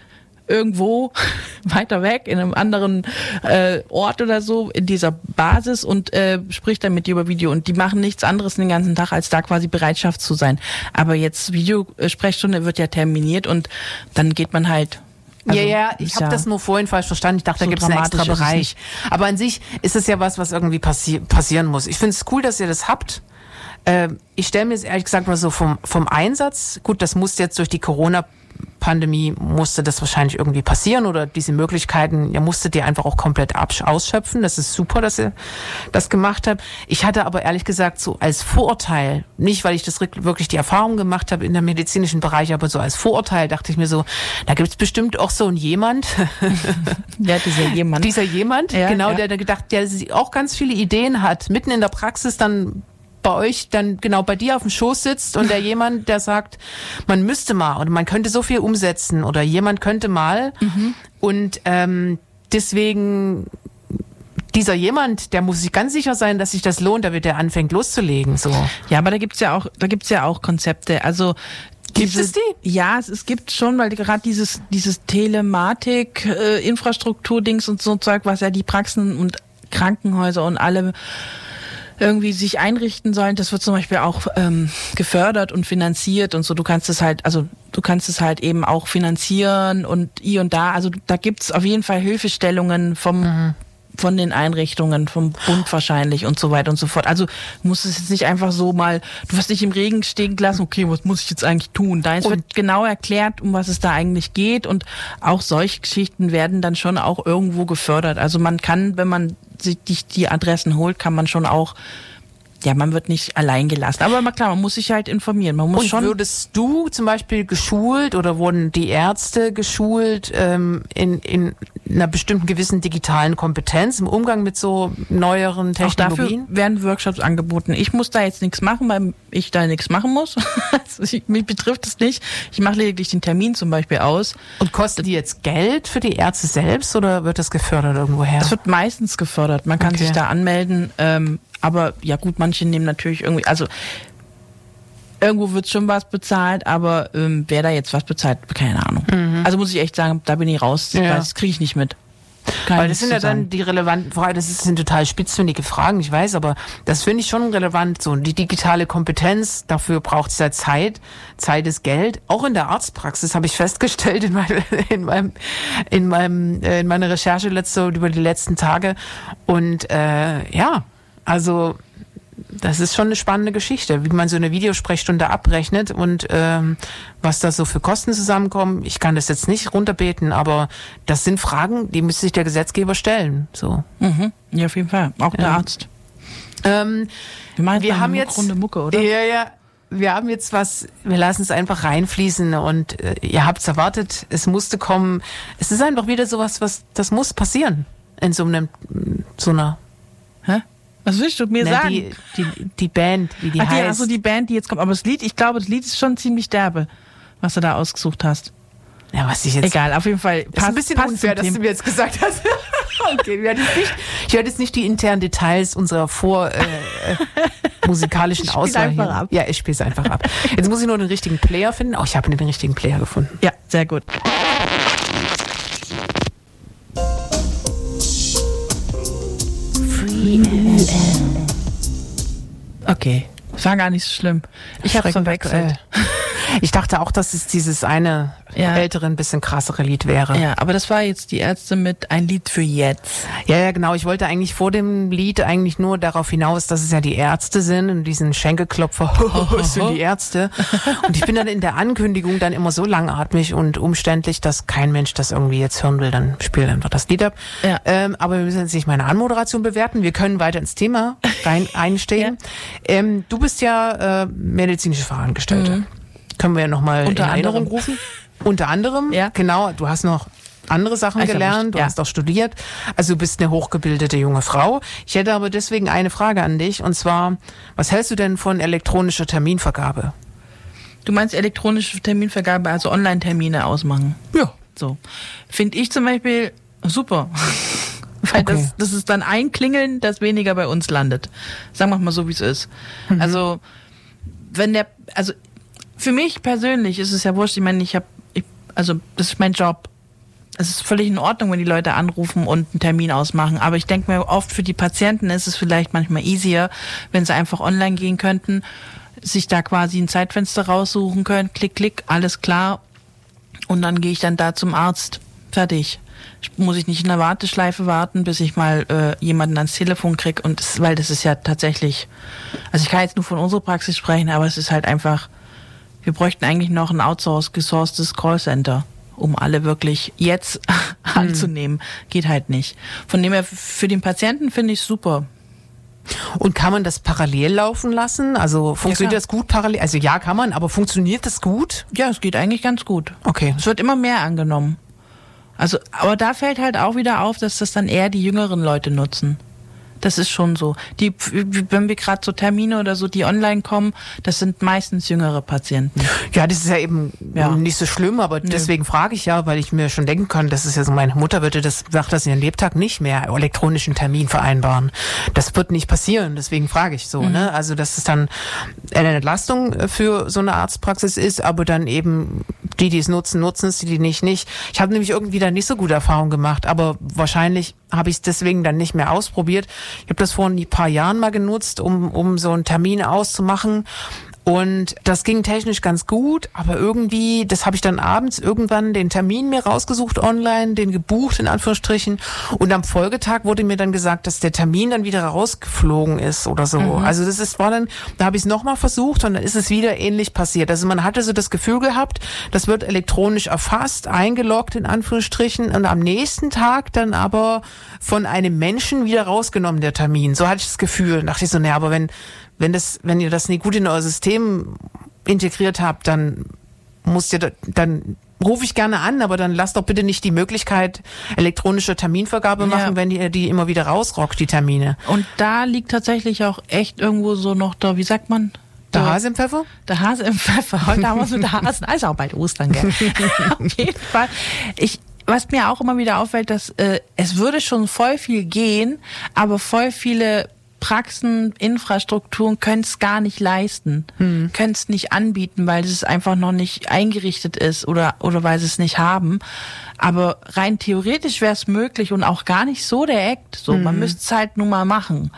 irgendwo weiter weg in einem anderen äh, Ort oder so in dieser Basis und äh, spricht dann mit dir über Video und die machen nichts anderes den ganzen Tag als da quasi Bereitschaft zu sein. Aber jetzt Videosprechstunde wird ja terminiert und dann geht man halt also, ja, ja, ich habe ja das nur vorhin falsch verstanden. Ich dachte, so da gibt es einen extra Bereich. Aber an sich ist es ja was, was irgendwie passi passieren muss. Ich finde es cool, dass ihr das habt. Äh, ich stelle mir jetzt ehrlich gesagt mal so vom, vom Einsatz, gut, das muss jetzt durch die Corona- Pandemie musste das wahrscheinlich irgendwie passieren oder diese Möglichkeiten, ihr musstet ihr einfach auch komplett ausschöpfen. Das ist super, dass ihr das gemacht habt. Ich hatte aber ehrlich gesagt so als Vorurteil, nicht weil ich das wirklich die Erfahrung gemacht habe in der medizinischen Bereich, aber so als Vorurteil dachte ich mir so, da gibt es bestimmt auch so ein jemand. ja, dieser jemand. Dieser jemand, ja, genau, ja. der, der gedacht, der auch ganz viele Ideen hat, mitten in der Praxis dann bei euch dann genau bei dir auf dem Schoß sitzt und der jemand, der sagt, man müsste mal oder man könnte so viel umsetzen oder jemand könnte mal mhm. und ähm, deswegen dieser jemand, der muss sich ganz sicher sein, dass sich das lohnt, damit er anfängt loszulegen. So. Ja, aber da gibt's ja auch, da gibt's ja auch Konzepte. Also Gibt es die? Ja, es, es gibt schon, weil gerade dieses, dieses Telematik, äh, Infrastruktur-Dings und so Zeug, was ja die Praxen und Krankenhäuser und alle irgendwie sich einrichten sollen. Das wird zum Beispiel auch ähm, gefördert und finanziert und so. Du kannst es halt, also du kannst es halt eben auch finanzieren und hier und da. Also da gibt's auf jeden Fall Hilfestellungen vom mhm von den Einrichtungen, vom Bund wahrscheinlich und so weiter und so fort. Also muss es jetzt nicht einfach so mal, du wirst nicht im Regen stehen lassen, okay, was muss ich jetzt eigentlich tun? Da wird genau erklärt, um was es da eigentlich geht und auch solche Geschichten werden dann schon auch irgendwo gefördert. Also man kann, wenn man sich die, die Adressen holt, kann man schon auch ja, man wird nicht allein gelassen. Aber klar, man muss sich halt informieren. Man muss Und schon. würdest du zum Beispiel geschult oder wurden die Ärzte geschult ähm, in, in einer bestimmten gewissen digitalen Kompetenz im Umgang mit so neueren Auch dafür Technologien? werden Workshops angeboten. Ich muss da jetzt nichts machen, weil ich da nichts machen muss. also ich, mich betrifft es nicht. Ich mache lediglich den Termin zum Beispiel aus. Und kosten die jetzt Geld für die Ärzte selbst oder wird das gefördert irgendwoher? Das wird meistens gefördert. Man kann Okay. sich da anmelden. Ähm, aber ja gut, manche nehmen natürlich irgendwie, also irgendwo wird schon was bezahlt, aber ähm, wer da jetzt was bezahlt, keine Ahnung. Also muss ich echt sagen, da bin ich raus. Mhm. Ja. Das kriege ich nicht mit. Kann Weil das sind ja dann die relevanten Fragen. Das sind total spitzfindige Fragen, ich weiß, aber das finde ich schon relevant. So die digitale Kompetenz, dafür braucht es ja Zeit. Zeit ist Geld. Auch in der Arztpraxis habe ich festgestellt in, meine, in meinem in meinem äh, in meiner Recherche letzte über die letzten Tage. Und äh, ja, also das ist schon eine spannende Geschichte, wie man so eine Videosprechstunde abrechnet und ähm, was da so für Kosten zusammenkommen. Ich kann das jetzt nicht runterbeten, aber das sind Fragen, die müsste sich der Gesetzgeber stellen. So. Mhm. Ja, auf jeden Fall. Auch der Ja. Arzt. Ähm, Wir, machen wir haben jetzt Runde Mucke, oder? Ja, ja. Wir haben jetzt was, wir lassen es einfach reinfließen und äh, ihr habt's erwartet, es musste kommen. Es ist einfach wieder sowas, was das muss passieren in so einem so einer Hä? Was willst du mir ne, sagen? die, die, die Band, wie die Ach, die, heißt. also die Band, die jetzt kommt. Aber das Lied, ich glaube, das Lied ist schon ziemlich derbe, was du da ausgesucht hast. ja, was ich jetzt Egal, auf jeden Fall. Das ist ein bisschen unfair, dass du mir jetzt gesagt hast. okay, ich werde nicht, ich werde jetzt nicht die internen Details unserer vor äh, äh, musikalischen Ich Auswahl einfach hier. ab. Ja, ich spiele es einfach ab. Jetzt muss ich nur den richtigen Player finden. Oh, ich habe den richtigen Player gefunden. Ja, sehr gut. Okay, war gar nicht so schlimm. Ich habe Schreckend verwechselt. Ich dachte auch, dass es dieses eine Ja. ältere, ein bisschen krassere Lied wäre. Ja, aber das war jetzt die Ärzte mit ein Lied für jetzt. Ja, ja, genau. Ich wollte eigentlich vor dem Lied eigentlich nur darauf hinaus, dass es ja die Ärzte sind und diesen Schenkelklopfer, es sind die Ärzte. Und ich bin dann in der Ankündigung dann immer so langatmig und umständlich, dass kein Mensch das irgendwie jetzt hören will. Dann spiel einfach das Lied ab. Ja. Ähm, aber wir müssen jetzt nicht meine Anmoderation bewerten. Wir können weiter ins Thema rein einstehen. Ähm, du bist ja äh, medizinische Fachangestellte. Können wir ja nochmal in Unter Erinnerung anderem. rufen. Unter anderem, Ja. genau. Du hast noch andere Sachen Ich gelernt, du ja. hast auch studiert. Also du bist eine hochgebildete junge Frau. Ich hätte aber deswegen eine Frage an dich und zwar, was hältst du denn von elektronischer Terminvergabe? Du meinst elektronische Terminvergabe, also Online-Termine ausmachen? Ja. So. Finde ich zum Beispiel super. Weil Okay. das, das ist dann ein Klingeln, das weniger bei uns landet. Sagen wir mal so, wie es ist. Mhm. Also, wenn der, also für mich persönlich ist es ja wurscht, ich meine, ich habe, also das ist mein Job. Es ist völlig in Ordnung, wenn die Leute anrufen und einen Termin ausmachen. Aber ich denke mir, oft für die Patienten ist es vielleicht manchmal easier, wenn sie einfach online gehen könnten, sich da quasi ein Zeitfenster raussuchen können, klick, klick, alles klar. Und dann gehe ich dann da zum Arzt. Fertig. Muss ich nicht in der Warteschleife warten, bis ich mal äh, jemanden ans Telefon krieg und das, weil das ist ja tatsächlich, also ich kann jetzt nur von unserer Praxis sprechen, aber es ist halt einfach, wir bräuchten eigentlich noch ein outsourced, gesourcedes Callcenter, um alle wirklich jetzt anzunehmen. Geht halt nicht. Von dem her, für den Patienten finde ich super. Und kann man das parallel laufen lassen? Also funktioniert klar. das gut parallel? Also ja, kann man, aber funktioniert das gut? Ja, es geht eigentlich ganz gut. Okay. Es wird immer mehr angenommen. Also, aber da fällt halt auch wieder auf, dass das dann eher die jüngeren Leute nutzen. Das ist schon so. Die, wenn wir gerade so Termine oder so, die online kommen, das sind meistens jüngere Patienten. Ja, das ist ja eben Ja. nicht so schlimm, aber deswegen frage ich ja, weil ich mir schon denken kann, das ist ja so, meine Mutter würde das, sagt das in ihrem Lebtag nicht mehr elektronischen Termin vereinbaren. Das wird nicht passieren, deswegen frage ich so, ne? Also, dass es dann eine Entlastung für so eine Arztpraxis ist, aber dann eben die, die es nutzen, nutzen es, die, die nicht, nicht. Ich habe nämlich irgendwie da nicht so gute Erfahrungen gemacht, aber wahrscheinlich habe ich es deswegen dann nicht mehr ausprobiert. Ich habe das vor ein paar Jahren mal genutzt, um, um so einen Termin auszumachen. Und das ging technisch ganz gut, aber irgendwie, das habe ich dann abends irgendwann den Termin mir rausgesucht online, den gebucht in Anführungsstrichen. Und am Folgetag wurde mir dann gesagt, dass der Termin dann wieder rausgeflogen ist oder so. Also das ist, war dann, da habe ich es nochmal versucht und dann ist es wieder ähnlich passiert. Also man hatte so das Gefühl gehabt, das wird elektronisch erfasst, eingeloggt in Anführungsstrichen und am nächsten Tag dann aber von einem Menschen wieder rausgenommen, der Termin. So hatte ich das Gefühl. Da dachte ich so, naja, aber wenn wenn das, wenn ihr das nicht gut in euer System integriert habt, dann musst ihr, da- dann rufe ich gerne an, aber dann lasst doch bitte nicht die Möglichkeit elektronische Terminvergabe Ja. machen, wenn ihr die immer wieder rausrockt, die Termine. Und da liegt tatsächlich auch echt irgendwo so noch da, wie sagt man? Der Hase im Pfeffer? Der Hase im Pfeffer. Heute haben wir so der Hasen, also auch bald Ostern, gell? Auf jeden Fall. Ich, was mir auch immer wieder auffällt, dass äh, es würde schon voll viel gehen, aber voll viele Praxen, Infrastrukturen können es gar nicht leisten, können es nicht anbieten, weil es einfach noch nicht eingerichtet ist oder, oder weil sie es nicht haben. Aber rein theoretisch wäre es möglich und auch gar nicht so der Act. So, man müsste es halt nun mal machen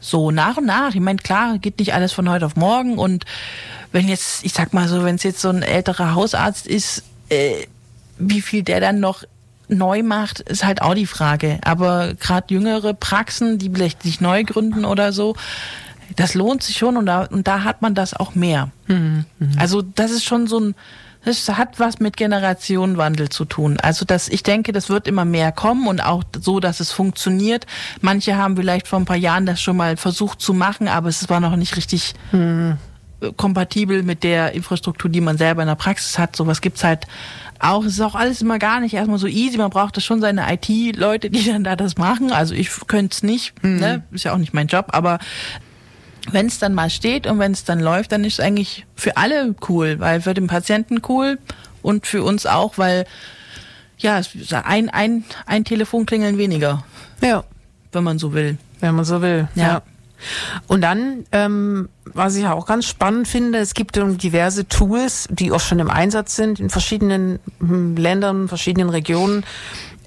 so nach und nach. Ich meine, klar, geht nicht alles von heute auf morgen. Und wenn jetzt, ich sag mal so, wenn es jetzt so ein älterer Hausarzt ist, äh, wie viel der dann noch neu macht, ist halt auch die Frage. Aber gerade jüngere Praxen, die vielleicht sich neu gründen oder so, das lohnt sich schon und da, und da hat man das auch mehr. Also das ist schon so ein, das hat was mit Generationenwandel zu tun. Also das, ich denke, das wird immer mehr kommen und auch so, dass es funktioniert. Manche haben vielleicht vor ein paar Jahren das schon mal versucht zu machen, aber es war noch nicht richtig äh, kompatibel mit der Infrastruktur, die man selber in der Praxis hat. Sowas gibt's halt auch. Es ist auch alles immer gar nicht erstmal so easy. Man braucht das schon seine IT-Leute, die dann da das machen. Also ich könnte es nicht, ne? ist ja auch nicht mein Job, aber wenn es dann mal steht und wenn es dann läuft, dann ist es eigentlich für alle cool, weil für den Patienten cool und für uns auch, weil ja, es ein, ein, ein Telefonklingeln weniger, Ja, wenn man so will. wenn man so will. Ja. Ja. Und dann, ähm, was ich auch ganz spannend finde, es gibt diverse Tools, die auch schon im Einsatz sind in verschiedenen hm, Ländern, verschiedenen Regionen.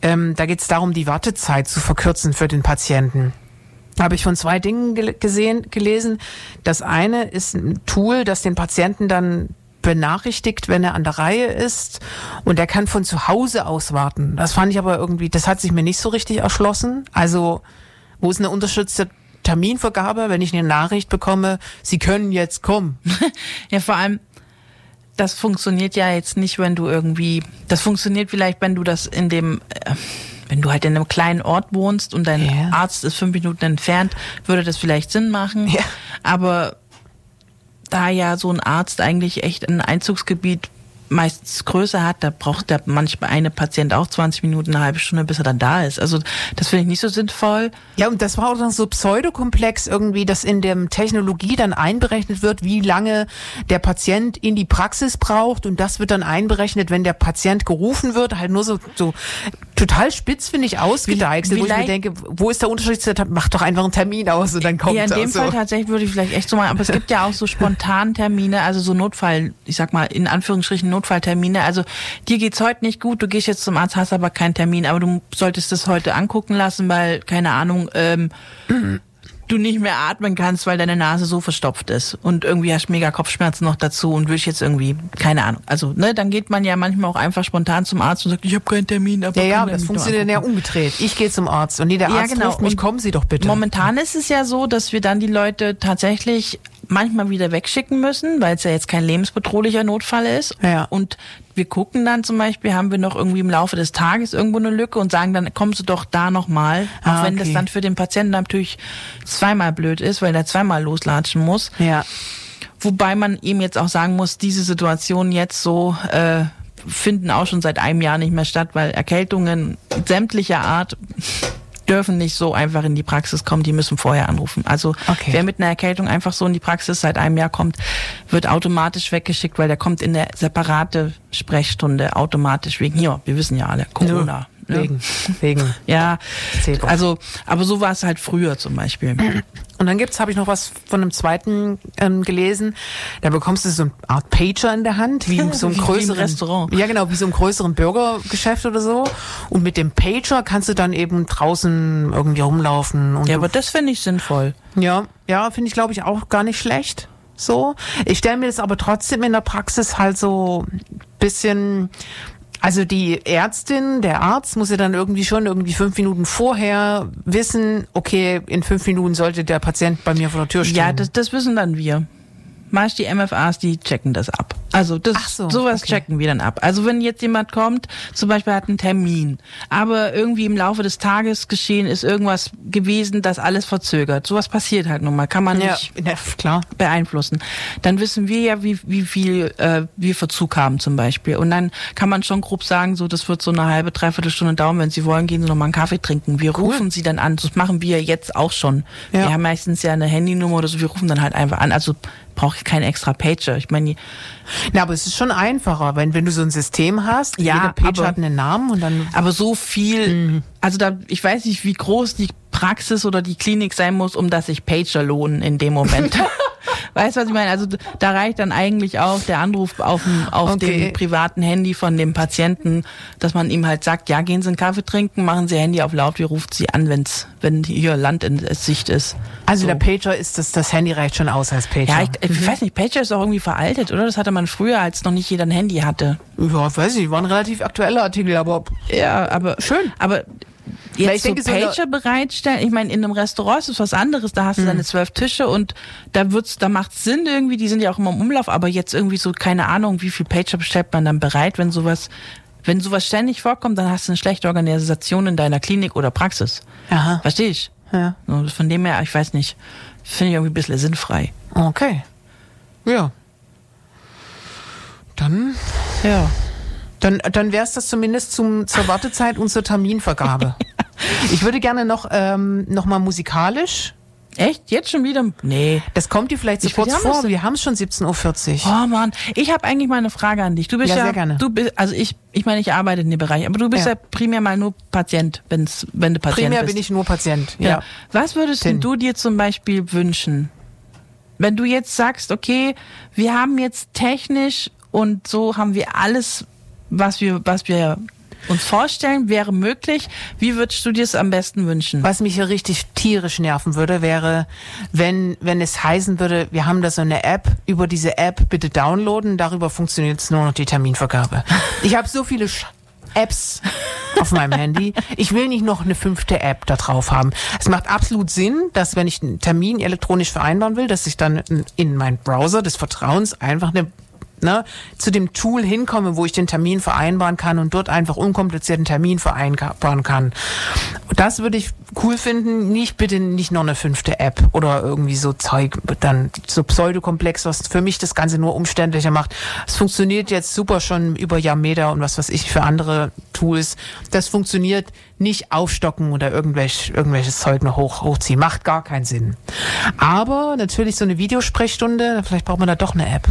Ähm, da geht es darum, die Wartezeit zu verkürzen für den Patienten. Habe ich von zwei Dingen gesehen, gelesen. Das eine ist ein Tool, das den Patienten dann benachrichtigt, wenn er an der Reihe ist und er kann von zu Hause aus warten. Das fand ich aber irgendwie, das hat sich mir nicht so richtig erschlossen. Also, wo ist eine unterstützte Terminvergabe, wenn ich eine Nachricht bekomme, Sie können jetzt kommen. Ja, vor allem, das funktioniert ja jetzt nicht, wenn du irgendwie, das funktioniert vielleicht, wenn du das in dem, äh, wenn du halt in einem kleinen Ort wohnst und dein Ja. Arzt ist fünf Minuten entfernt, würde das vielleicht Sinn machen. Ja. Aber da ja so ein Arzt eigentlich echt ein Einzugsgebiet meistens größer hat, da braucht der manchmal eine Patient auch 20 Minuten, eine halbe Stunde, bis er dann da ist. Also das finde ich nicht so sinnvoll. Ja, und das war auch noch so pseudokomplex irgendwie, dass in der Technologie dann einberechnet wird, wie lange der Patient in die Praxis braucht und das wird dann einberechnet, wenn der Patient gerufen wird, halt nur so, so total spitz, finde ich, ausgedeichselt, wo ich mir denke, wo ist der Unterschied? Mach doch einfach einen Termin aus und dann kommt Ja, in dem so. Fall tatsächlich würde ich vielleicht echt so machen, aber es gibt ja auch so Spontantermine, also so Notfall, ich sag mal in Anführungsstrichen Notfalltermine. Also dir geht's heute nicht gut, du gehst jetzt zum Arzt, hast aber keinen Termin, aber du solltest das heute angucken lassen, weil keine Ahnung. Ähm, du nicht mehr atmen kannst, weil deine Nase so verstopft ist und irgendwie hast mega Kopfschmerzen noch dazu und willst jetzt irgendwie, keine Ahnung. Also, ne, dann geht man ja manchmal auch einfach spontan zum Arzt und sagt, ich habe keinen Termin, aber Ja, ja, aber das funktioniert ja umgedreht. Ich gehe zum Arzt und nee, der Ja, Arzt genau. ruft mich, kommen Sie doch bitte. Momentan ist es ja so, dass wir dann die Leute tatsächlich manchmal wieder wegschicken müssen, weil es ja jetzt kein lebensbedrohlicher Notfall ist. Ja. Und wir gucken dann zum Beispiel, haben wir noch irgendwie im Laufe des Tages irgendwo eine Lücke und sagen dann, kommst du doch da nochmal. Auch Ah, wenn das dann für den Patienten natürlich zweimal blöd ist, weil der zweimal loslatschen muss. Ja. Wobei man ihm jetzt auch sagen muss, diese Situation jetzt so äh, finden auch schon seit einem Jahr nicht mehr statt, weil Erkältungen sämtlicher Art dürfen nicht so einfach in die Praxis kommen, die müssen vorher anrufen. Also Okay. wer mit einer Erkältung einfach so in die Praxis seit einem Jahr kommt, wird automatisch weggeschickt, weil der kommt in eine separate Sprechstunde automatisch wegen hier. Wir wissen ja alle, Corona. Ne? Wegen, wegen. Ja, auch. also, aber so war es halt früher zum Beispiel. Und dann gibt's, habe ich noch was von einem zweiten ähm, gelesen. Da bekommst du so eine Art Pager in der Hand, wie so einem Wie- wie Restaurant. Ja, genau, wie so einem größeren Burgergeschäft oder so. Und mit dem Pager kannst du dann eben draußen irgendwie rumlaufen. Und Ja, aber das finde ich sinnvoll. ja, ja, finde ich, glaube ich, auch gar nicht schlecht. So. Ich stelle mir das aber trotzdem in der Praxis halt so bisschen. Also die Ärztin, der Arzt muss ja dann irgendwie schon irgendwie fünf Minuten vorher wissen, okay, in fünf Minuten sollte der Patient bei mir vor der Tür stehen. Ja, das, das wissen dann wir. Meist die MFAs, die checken das ab. Also das, so, sowas okay. checken wir dann ab. Also wenn jetzt jemand kommt, zum Beispiel hat einen Termin, aber irgendwie im Laufe des Tages geschehen ist irgendwas gewesen, das alles verzögert. Sowas passiert halt nun mal, kann man Ja, nicht ja, klar. beeinflussen. Dann wissen wir ja, wie, wie viel äh, wir Verzug haben zum Beispiel. Und dann kann man schon grob sagen, so das wird so eine halbe, dreiviertel Stunde dauern. Wenn Sie wollen, gehen Sie noch mal einen Kaffee trinken. Wir rufen Sie dann an. Das machen wir jetzt auch schon. Ja. Wir haben meistens ja eine Handynummer oder so. Wir rufen dann halt einfach an. Also brauche ich keinen extra Pager. Ich meine, Na, aber es ist schon einfacher, wenn, wenn du so ein System hast, Ja, jede Page aber- hat einen Namen und dann aber so viel, also da, ich weiß nicht, wie groß die Praxis oder die Klinik sein muss, um dass sich Pager lohnen in dem Moment. weißt du, was ich meine? Also da reicht dann eigentlich auch der Anruf auf dem, auf Okay. dem privaten Handy von dem Patienten, dass man ihm halt sagt, ja, gehen Sie einen Kaffee trinken, machen Sie Handy auf laut, wir rufen Sie an, wenn's, wenn hier Land in Sicht ist. Also So. der Pager ist das, das Handy reicht schon aus als Pager. Ja, ich, ich weiß nicht, Pager ist auch irgendwie veraltet, oder? Das hatte man früher, als noch nicht jeder ein Handy hatte. ja, weiß ich, waren relativ aktuelle Artikel, aber Ja, aber Schön. Aber jetzt ich so denke, Pager bereitstellen, ich meine, in einem Restaurant ist es was anderes, da hast du deine zwölf Tische und da wird's, da macht's Sinn irgendwie, die sind ja auch immer im Umlauf, aber jetzt irgendwie so, keine Ahnung, wie viel Pager bestellt man dann bereit, wenn sowas, wenn sowas ständig vorkommt, dann hast du eine schlechte Organisation in deiner Klinik oder Praxis. Aha. Verstehe ich. Ja. Von dem her, ich weiß nicht, finde ich irgendwie ein bisschen sinnfrei. Okay. Ja. Dann, Ja. dann, dann wäre es das zumindest zum, zur Wartezeit und zur Terminvergabe. Ich würde gerne noch, ähm, noch mal musikalisch. Echt? Jetzt schon wieder? Nee. Das kommt dir vielleicht zu Wie kurz vor. Wir haben es schon 17.40 Uhr. Oh Mann, ich habe eigentlich mal eine Frage an dich. Du bist Ja, ja, sehr gerne. du bist, also ich, ich meine, ich arbeite in dem Bereich, aber du bist ja, Ja. primär mal nur Patient, wenn's, wenn du Patient Primär bist. bin ich nur Patient. ja. Ja. Was würdest Tin. du dir zum Beispiel wünschen, wenn du jetzt sagst, okay, wir haben jetzt technisch und so haben wir alles, was wir, was wir uns vorstellen, wäre möglich. Wie würdest du dir es am besten wünschen? Was mich hier richtig tierisch nerven würde, wäre, wenn, wenn es heißen würde, wir haben da so eine App, über diese App bitte downloaden, darüber funktioniert jetzt nur noch die Terminvergabe. Ich habe so viele Sch Apps auf meinem Handy. Ich will nicht noch eine fünfte App da drauf haben. Es macht absolut Sinn, dass wenn ich einen Termin elektronisch vereinbaren will, dass ich dann in meinen Browser des Vertrauens einfach eine ne, zu dem Tool hinkomme, wo ich den Termin vereinbaren kann und dort einfach unkomplizierten Termin vereinbaren kann. Das würde ich cool finden. Nicht bitte nicht noch eine fünfte App oder irgendwie so Zeug, dann so Pseudokomplex, was für mich das Ganze nur umständlicher macht. Es funktioniert jetzt super schon über Yameda und was weiß ich für andere Tools. Das funktioniert nicht aufstocken oder irgendwelch, irgendwelches Zeug noch hoch, hochziehen. Macht gar keinen Sinn. Aber natürlich so eine Videosprechstunde, vielleicht braucht man da doch eine App.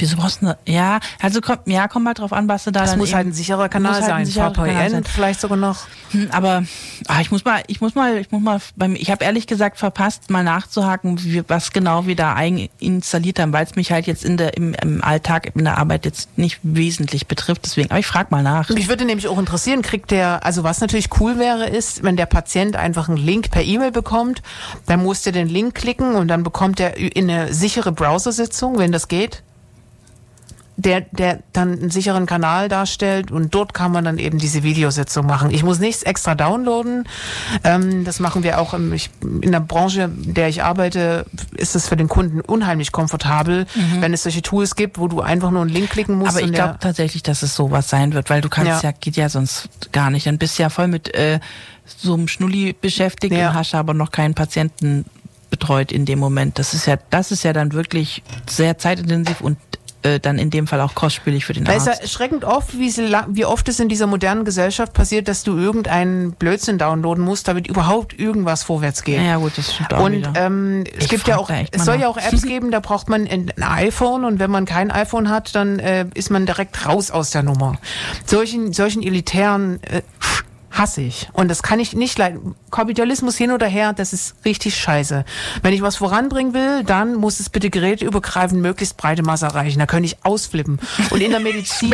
Wieso brauchst du eine, ja, also kommt, ja, komm mal drauf an, was du da Das muss halt ein sicherer Kanal halt ein sein. Kanal VPN sein. vielleicht sogar noch. Hm, Aber ah, ich muss mal, ich muss mal, ich muss mal, beim, ich habe ehrlich gesagt verpasst, mal nachzuhaken, wie, was genau wir da eigen installiert haben, weil es mich halt jetzt in der im, im Alltag in der Arbeit jetzt nicht wesentlich betrifft. Deswegen, aber ich frage mal nach. Mich würde nämlich auch interessieren, kriegt der, also was natürlich cool wäre, ist, wenn der Patient einfach einen Link per E-Mail bekommt, dann muss der den Link klicken und dann bekommt er in eine sichere Browsersitzung, wenn das geht. Der, der dann einen sicheren Kanal darstellt und dort kann man dann eben diese Videositzung machen. Ich muss nichts extra downloaden. Ähm, das machen wir auch im, ich, in der Branche, in der ich arbeite, ist es für den Kunden unheimlich komfortabel, wenn es solche Tools gibt, wo du einfach nur einen Link klicken musst. Mhm. Aber ich glaube tatsächlich, dass es sowas sein wird, weil du kannst ja, Ja. geht ja sonst gar nicht. Dann bist du ja voll mit äh, so einem Schnulli beschäftigt Ja. und hast aber noch keinen Patienten betreut in dem Moment. Das ist ja, das ist ja dann wirklich sehr zeitintensiv und äh, dann in dem Fall auch kostspielig für den Da ist ja Arzt. erschreckend oft, wie, sie wie oft es in dieser modernen Gesellschaft passiert, dass du irgendeinen Blödsinn downloaden musst, damit überhaupt irgendwas vorwärts geht. Ja, gut, das stimmt auch Und wieder. ähm, es Ich gibt ja auch, es soll ja auch Apps geben, da braucht man ein ein iPhone und wenn man kein iPhone hat, dann äh, ist man direkt raus aus der Nummer. Solchen, solchen elitären äh, hasse ich. Und das kann ich nicht leiden. Kapitalismus hin oder her, das ist richtig scheiße. Wenn ich was voranbringen will, dann muss es bitte geräteübergreifend möglichst breite Masse erreichen. Da könnte ich ausflippen. Und in der Medizin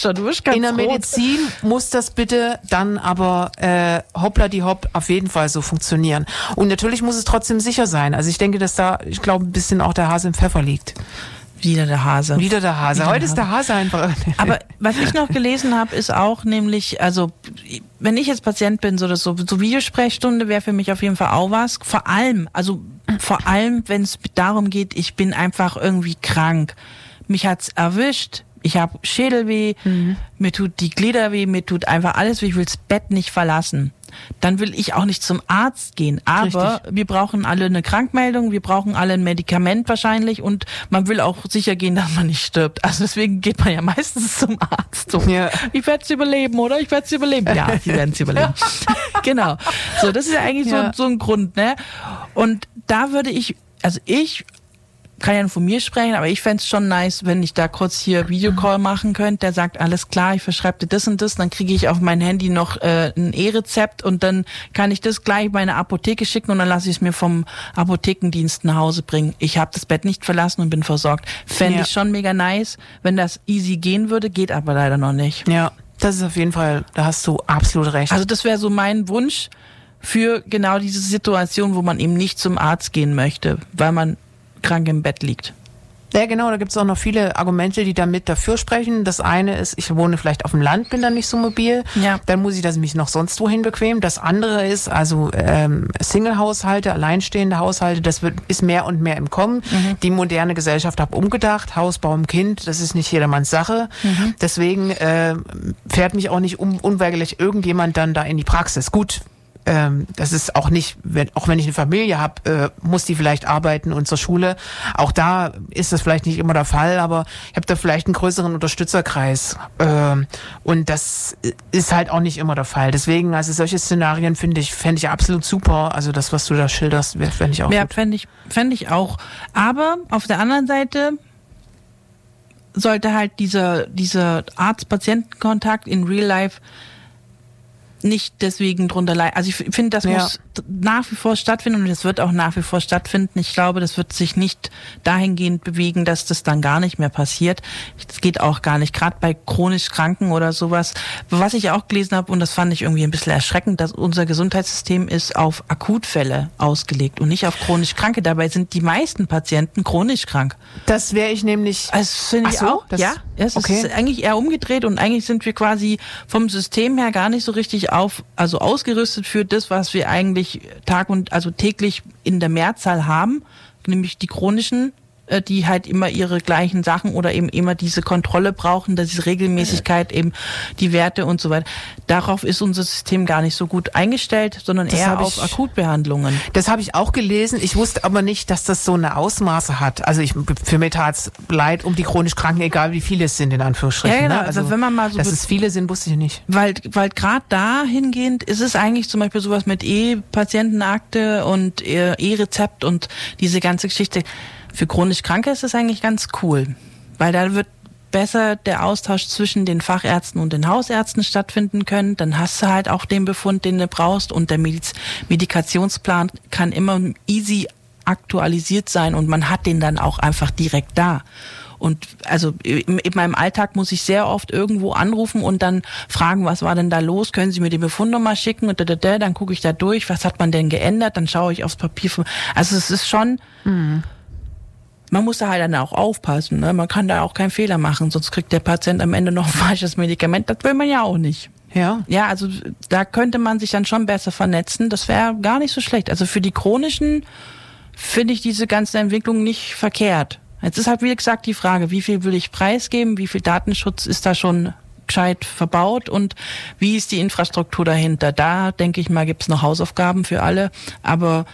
schon, in der rot. Medizin muss das bitte dann aber äh, hoppla die hopp auf jeden Fall so funktionieren. Und natürlich muss es trotzdem sicher sein. Also ich denke, dass da, ich glaube, ein bisschen auch der Hase im Pfeffer liegt. Wieder der Hase. Wieder der Hase. Wieder Heute der ist der Hase einfach. Aber was ich noch gelesen habe, ist auch nämlich, also wenn ich jetzt Patient bin, so das so, so Videosprechstunde wäre für mich auf jeden Fall auch was. Vor allem, also vor allem, wenn es darum geht, ich bin einfach irgendwie krank. mich hat's erwischt, ich habe Schädelweh, Mhm. mir tut die Glieder weh, mir tut einfach alles weh, ich will das Bett nicht verlassen. Dann will ich auch nicht zum Arzt gehen. Aber Richtig. wir brauchen alle eine Krankmeldung, wir brauchen alle ein Medikament wahrscheinlich und man will auch sicher gehen, dass man nicht stirbt. Also deswegen geht man ja meistens zum Arzt. So, Ja. Ich werde es überleben, oder? Ich werde es überleben. Ja, sie werden es überleben. genau. So, das ist ja eigentlich Ja. so, so ein Grund, ne? Und da würde ich, also ich kann ja nur von mir sprechen, aber ich fänd's schon nice, wenn ich da kurz hier Videocall machen könnte. Der sagt, alles klar, ich verschreibe dir das und das, dann kriege ich auf mein Handy noch äh, ein E-Rezept und dann kann ich das gleich bei einer Apotheke schicken und dann lasse ich es mir vom Apothekendienst nach Hause bringen. Ich habe das Bett nicht verlassen und bin versorgt. Fände Ja. ich schon mega nice, wenn das easy gehen würde, geht aber leider noch nicht. Ja, das ist auf jeden Fall, da hast du absolut recht. Also das wäre so mein Wunsch für genau diese Situation, wo man eben nicht zum Arzt gehen möchte, weil man krank im Bett liegt. Ja, genau, da gibt es auch noch viele Argumente, die damit dafür sprechen. Das eine ist, ich wohne vielleicht auf dem Land, bin dann nicht so mobil. Ja. Dann muss ich das mich noch sonst wohin bequem. Das andere ist, also ähm, Single-Haushalte, alleinstehende Haushalte, das wird, ist mehr und mehr im Kommen. Die moderne Gesellschaft hat umgedacht, Hausbau im Kind, das ist nicht jedermanns Sache. Deswegen äh, fährt mich auch nicht un unweigerlich irgendjemand dann da in die Praxis. Gut, ähm, das ist auch nicht, wenn, auch wenn ich eine Familie habe, äh, muss die vielleicht arbeiten und zur Schule. Auch da ist das vielleicht nicht immer der Fall, aber ich habe da vielleicht einen größeren Unterstützerkreis. Ähm, und das ist halt auch nicht immer der Fall. Deswegen, also solche Szenarien finde ich, fände ich absolut super. Also das, was du da schilderst, fände ich auch Ja, fände ich, fänd ich auch. Aber auf der anderen Seite sollte halt dieser, dieser Arzt-Patienten-Kontakt in Real Life nicht deswegen drunter leiden. Also ich finde, das Ja. muss nach wie vor stattfinden und es wird auch nach wie vor stattfinden. Ich glaube, das wird sich nicht dahingehend bewegen, dass das dann gar nicht mehr passiert. Das geht auch gar nicht, gerade bei chronisch Kranken oder sowas. Was ich auch gelesen habe, und das fand ich irgendwie ein bisschen erschreckend, dass unser Gesundheitssystem ist auf Akutfälle ausgelegt und nicht auf chronisch Kranke. Dabei sind die meisten Patienten chronisch krank. Das wäre ich nämlich. Also das finde ich so, auch. ja, es okay. ist eigentlich eher umgedreht und eigentlich sind wir quasi vom System her gar nicht so richtig auf, also ausgerüstet für das, was wir eigentlich Tag und also täglich in der Mehrzahl haben, nämlich die chronischen äh, die halt immer ihre gleichen Sachen oder eben immer diese Kontrolle brauchen, diese Regelmäßigkeit, eben die Werte und so weiter. Darauf ist unser System gar nicht so gut eingestellt, sondern Das eher auf ich- Akutbehandlungen. Das habe ich auch gelesen. Ich wusste aber nicht, dass das so eine Ausmaße hat. Also ich, für mich tat's leid um die chronisch Kranken, egal wie viele es sind, in Anführungsstrichen. Ja, genau. ne? Also wenn man mal so Dass es viele sind, wusste ich nicht. Weil, weil gerade dahingehend ist es eigentlich zum Beispiel sowas mit E-Patientenakte und E-Rezept und diese ganze Geschichte. Für chronisch Kranke ist es eigentlich ganz cool, weil da wird besser der Austausch zwischen den Fachärzten und den Hausärzten stattfinden können. Dann hast du halt auch den Befund, den du brauchst und der Mediz Medikationsplan kann immer easy aktualisiert sein und man hat den dann auch einfach direkt da. Und also in, in meinem Alltag muss ich sehr oft irgendwo anrufen und dann fragen, was war denn da los? Können Sie mir die Befundnummer schicken? Und da, da, da, dann gucke ich da durch, was hat man denn geändert? Dann schaue ich aufs Papier. Also es ist schon, man muss da halt dann auch aufpassen. Ne? Man kann da auch keinen Fehler machen, sonst kriegt der Patient am Ende noch ein falsches Medikament. Das will man ja auch nicht. Ja. Ja, also da könnte man sich dann schon besser vernetzen. Das wäre gar nicht so schlecht. Also für die chronischen finde ich diese ganze Entwicklung nicht verkehrt. Jetzt ist halt, wie gesagt, die Frage, wie viel will ich preisgeben, wie viel Datenschutz ist da schon gescheit verbaut und wie ist die Infrastruktur dahinter. Da, denke ich mal, gibt's noch Hausaufgaben für alle, aber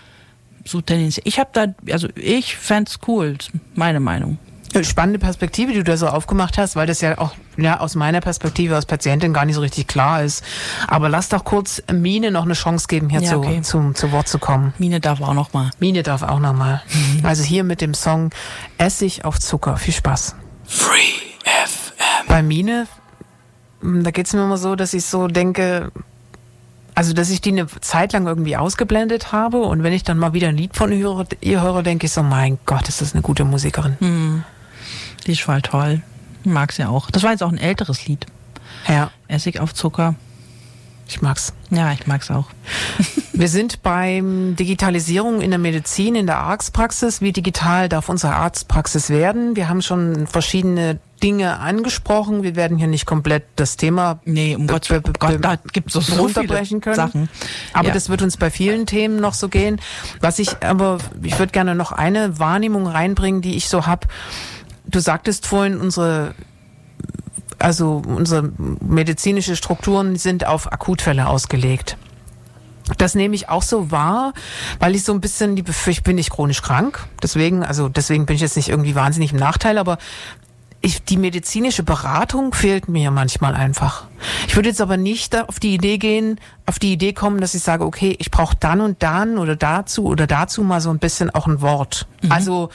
so tendenziell. Ich habe da, also ich fänd's cool, meine Meinung. Spannende Perspektive, die du da so aufgemacht hast, weil das ja auch ja, aus meiner Perspektive als Patientin gar nicht so richtig klar ist. Aber lass doch kurz Mine noch eine Chance geben, hier Ja, zu, okay. zu, zu Wort zu kommen. Mine darf auch noch mal. Mine darf auch nochmal. Also hier mit dem Song Essig auf Zucker. Viel Spaß. Free FM. Bei Mine, mh, da geht's mir immer so, dass ich so denke, also dass ich die eine Zeit lang irgendwie ausgeblendet habe und wenn ich dann mal wieder ein Lied von ihr höre, ihr höre denke ich so, mein Gott, ist das eine gute Musikerin. Die ist voll toll. Ich mag's ja auch. Das war jetzt auch ein älteres Lied. Ja, Essig auf Zucker. ich mag's. Ja, ich mag's auch. Wir sind beim Digitalisierung in der Medizin, in der Arztpraxis. Wie digital darf unsere Arztpraxis werden? Wir haben schon verschiedene Dinge angesprochen. Wir werden hier nicht komplett das Thema Nee, um Gott, Gott da gibt's so, runterbrechen können. Sachen. Aber Ja. das wird uns bei vielen Themen noch so gehen. Was ich aber, ich würde gerne noch eine Wahrnehmung reinbringen, die ich so hab. du sagtest vorhin, unsere also unsere medizinische Strukturen sind auf Akutfälle ausgelegt. Das nehme ich auch so wahr, weil ich so ein bisschen die Befürchtung, ich bin nicht chronisch krank, deswegen, also deswegen bin ich jetzt nicht irgendwie wahnsinnig im Nachteil, aber ich, die medizinische Beratung fehlt mir manchmal einfach. Ich würde jetzt aber nicht auf die Idee gehen, auf die Idee kommen, dass ich sage, okay, ich brauche dann und dann oder dazu oder dazu mal so ein bisschen auch ein Wort. Mhm. Also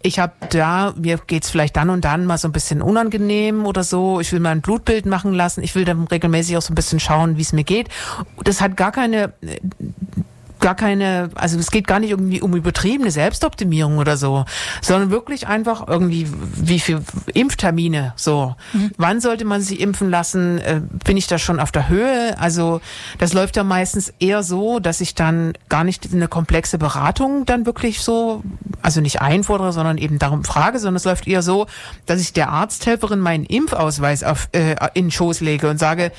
ich habe da, mir geht's vielleicht dann und dann mal so ein bisschen unangenehm oder so. Ich will mal ein Blutbild machen lassen. Ich will dann regelmäßig auch so ein bisschen schauen, wie es mir geht. Das hat gar keine gar keine, also es geht gar nicht irgendwie um übertriebene Selbstoptimierung oder so, sondern wirklich einfach irgendwie, wie viel Impftermine, so. Mhm. Wann sollte man sich impfen lassen? Äh, bin ich da schon auf der Höhe? Also das läuft ja meistens eher so, dass ich dann gar nicht eine komplexe Beratung dann wirklich so, also nicht einfordere, sondern eben darum frage, sondern es läuft eher so, dass ich der Arzthelferin meinen Impfausweis auf, äh, in den Schoß lege und sage,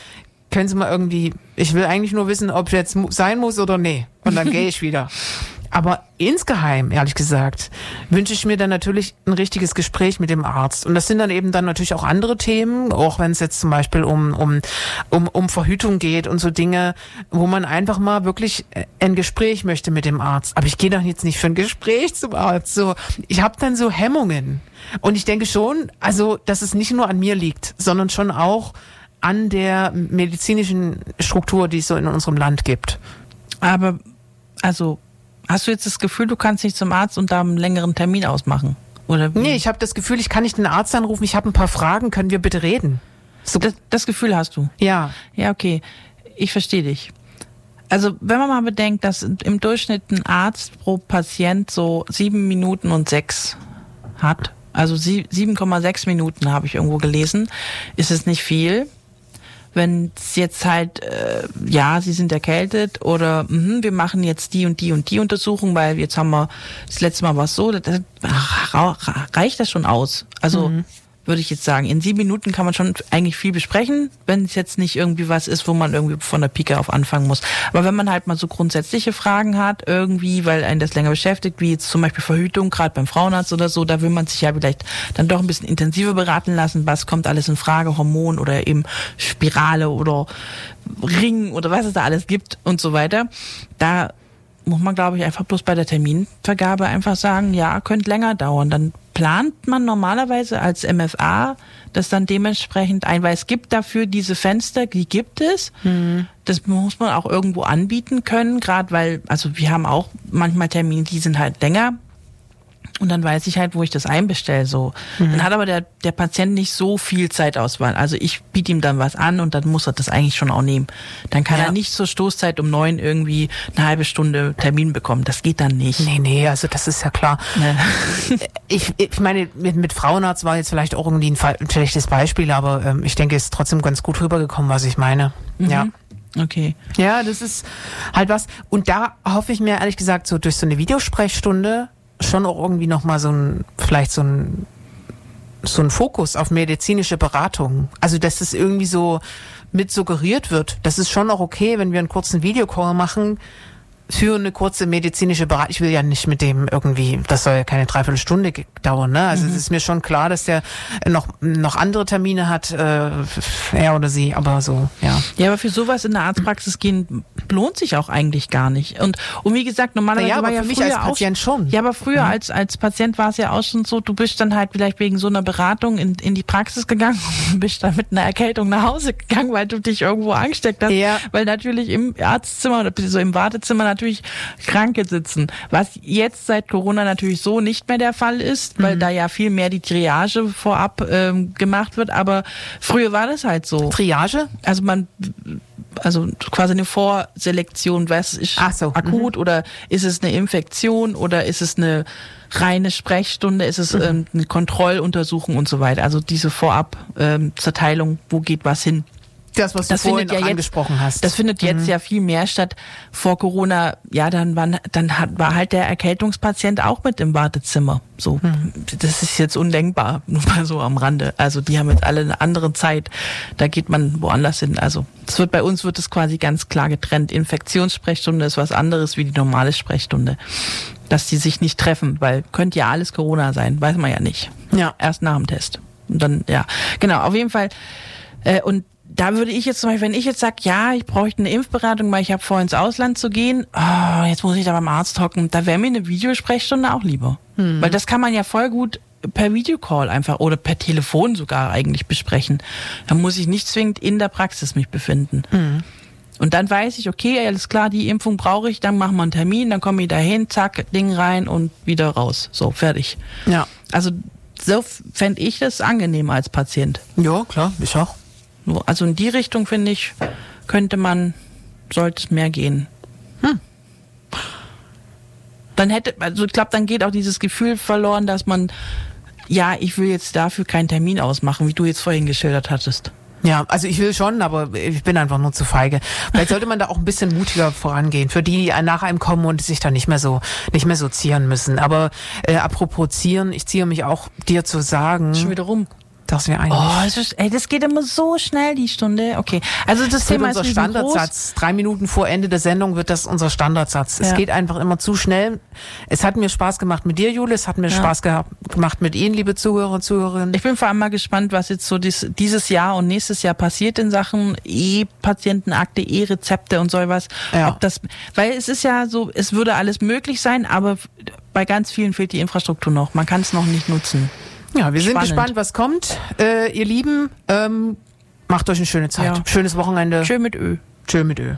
können Sie mal irgendwie, ich will eigentlich nur wissen, ob es jetzt sein muss oder nee. Und dann gehe ich wieder. Aber insgeheim, ehrlich gesagt, wünsche ich mir dann natürlich ein richtiges Gespräch mit dem Arzt. Und das sind dann eben dann natürlich auch andere Themen, auch wenn es jetzt zum Beispiel um, um, um, um Verhütung geht und so Dinge, wo man einfach mal wirklich ein Gespräch möchte mit dem Arzt. Aber ich gehe doch jetzt nicht für ein Gespräch zum Arzt. So, ich habe dann so Hemmungen. Und ich denke schon, also, dass es nicht nur an mir liegt, sondern schon auch an der medizinischen Struktur, die es so in unserem Land gibt. Aber, also, hast du jetzt das Gefühl, du kannst nicht zum Arzt und da einen längeren Termin ausmachen? Oder wie? Nee, ich habe das Gefühl, ich kann nicht den Arzt anrufen, ich habe ein paar Fragen, können wir bitte reden? So. Das, das Gefühl hast du? Ja. Ja, okay. Ich verstehe dich. Also wenn man mal bedenkt, dass im Durchschnitt ein Arzt pro Patient so sieben Minuten und sechs hat, also 7,6 Minuten habe ich irgendwo gelesen, ist es nicht viel wenn es jetzt halt, äh, ja, sie sind erkältet oder mh, wir machen jetzt die und die und die Untersuchung, weil jetzt haben wir, das letzte Mal war es so, das, das, reicht das schon aus. Also mhm würde ich jetzt sagen. In sieben Minuten kann man schon eigentlich viel besprechen, wenn es jetzt nicht irgendwie was ist, wo man irgendwie von der Pike auf anfangen muss. Aber wenn man halt mal so grundsätzliche Fragen hat, irgendwie, weil einen das länger beschäftigt, wie jetzt zum Beispiel Verhütung, gerade beim Frauenarzt oder so, da will man sich ja vielleicht dann doch ein bisschen intensiver beraten lassen, was kommt alles in Frage, Hormon oder eben Spirale oder Ring oder was es da alles gibt und so weiter. Da muss man, glaube ich, einfach bloß bei der Terminvergabe einfach sagen, ja, könnte länger dauern. Dann plant man normalerweise als MFA das dann dementsprechend ein, weil es gibt dafür diese Fenster, die gibt es. Mhm. Das muss man auch irgendwo anbieten können, gerade weil, also wir haben auch manchmal Termine, die sind halt länger. Und dann weiß ich halt, wo ich das einbestelle. So. Mhm. Dann hat aber der, der Patient nicht so viel Zeitauswahl. Also ich biete ihm dann was an und dann muss er das eigentlich schon auch nehmen. Dann kann ja. er nicht zur Stoßzeit um neun irgendwie eine halbe Stunde Termin bekommen. Das geht dann nicht. Nee, nee, also das ist ja klar. Ne. Ich, ich meine, mit, mit Frauenarzt war jetzt vielleicht auch irgendwie ein, ein schlechtes Beispiel, aber ähm, ich denke, es ist trotzdem ganz gut rübergekommen, was ich meine. Mhm. Ja. Okay. Ja, das ist halt was. Und da hoffe ich mir ehrlich gesagt so durch so eine Videosprechstunde schon auch irgendwie nochmal so ein, vielleicht so ein, so ein Fokus auf medizinische Beratung. Also, dass es irgendwie so mit suggeriert wird. Das ist schon auch okay, wenn wir einen kurzen Videocall machen, für eine kurze medizinische Beratung. Ich will ja nicht mit dem irgendwie, das soll ja keine Dreiviertelstunde dauern. Ne? Also mhm. es ist mir schon klar, dass der noch noch andere Termine hat, äh, er oder sie, aber so, ja. Ja, aber für sowas in der Arztpraxis gehen lohnt sich auch eigentlich gar nicht. Und, und wie gesagt, normalerweise ja, war ja für früher als Patient auch, schon. Ja, aber früher mhm. als als Patient war es ja auch schon so, du bist dann halt vielleicht wegen so einer Beratung in, in die Praxis gegangen und bist dann mit einer Erkältung nach Hause gegangen, weil du dich irgendwo angesteckt hast. Ja. Weil natürlich im Arztzimmer oder so im Wartezimmer natürlich natürlich Kranke sitzen. Was jetzt seit Corona natürlich so nicht mehr der Fall ist, weil mhm. da ja viel mehr die Triage vorab ähm, gemacht wird. Aber früher war das halt so. Triage? Also man also quasi eine Vorselektion, was ist so. akut mhm. oder ist es eine Infektion oder ist es eine reine Sprechstunde, ist es mhm. ähm, eine Kontrolluntersuchung und so weiter. Also diese Vorab-Zerteilung, ähm, wo geht was hin. Das, was du das vorhin ja jetzt, angesprochen hast. Das findet jetzt mhm. ja viel mehr statt. Vor Corona, ja, dann, war, dann hat, war halt der Erkältungspatient auch mit im Wartezimmer. So, mhm. das ist jetzt undenkbar, nur mal so am Rande. Also die haben jetzt alle eine andere Zeit. Da geht man woanders hin. Also es wird bei uns wird es quasi ganz klar getrennt. Infektionssprechstunde ist was anderes wie die normale Sprechstunde. Dass die sich nicht treffen, weil könnte ja alles Corona sein, weiß man ja nicht. Ja. Erst nach dem Test. Und dann, ja. Genau, auf jeden Fall. Äh, und da würde ich jetzt zum Beispiel, wenn ich jetzt sage, ja, ich bräuchte eine Impfberatung, weil ich habe vor, ins Ausland zu gehen, oh, jetzt muss ich da beim Arzt hocken, da wäre mir eine Videosprechstunde auch lieber. Weil das kann man ja voll gut per Videocall einfach oder per Telefon sogar eigentlich besprechen. Da muss ich nicht zwingend in der Praxis mich befinden. Und dann weiß ich, okay, alles klar, die Impfung brauche ich, dann machen wir einen Termin, dann komme ich dahin, zack, Ding rein und wieder raus. So, fertig. Ja. Also so fände ich das angenehmer als Patient. Ja, klar, ich auch. So, Also in die Richtung, finde ich, könnte man, sollte es mehr gehen. Dann hätte, also ich glaube, dann geht auch dieses Gefühl verloren, dass man, ja, ich will jetzt dafür keinen Termin ausmachen, wie du jetzt vorhin geschildert hattest. Ja, also ich will schon, aber ich bin einfach nur zu feige. Vielleicht sollte man da auch ein bisschen mutiger vorangehen, für die, die nach einem kommen und sich da nicht mehr so, nicht mehr so zieren müssen. Aber äh, apropos zieren, ich ziehe mich auch dir zu sagen, Schon wieder rum. Dass wir eigentlich Oh, es ist, ey, das geht immer so schnell, die Stunde. Okay. Also das Das Thema unser ist riesengroß. Standardsatz. Drei Minuten vor Ende der Sendung wird das unser Standardsatz. Es Ja. geht einfach immer zu schnell. Es hat mir Spaß gemacht mit dir, Jule. Es hat mir Ja. Spaß gemacht mit Ihnen, liebe Zuhörer und Zuhörerinnen. Ich bin vor allem mal gespannt, was jetzt so dies, dieses Jahr und nächstes Jahr passiert in Sachen E-Patientenakte, E-Rezepte und so was. Ja. Ob das, weil es ist ja so, es würde alles möglich sein, aber bei ganz vielen fehlt die Infrastruktur noch. Man kann es noch nicht nutzen. Ja, wir sind Spannend. gespannt, was kommt. Äh, ihr Lieben, ähm, macht euch eine schöne Zeit. Ja. Schönes Wochenende. Schön mit Ö. Tschö mit Ö.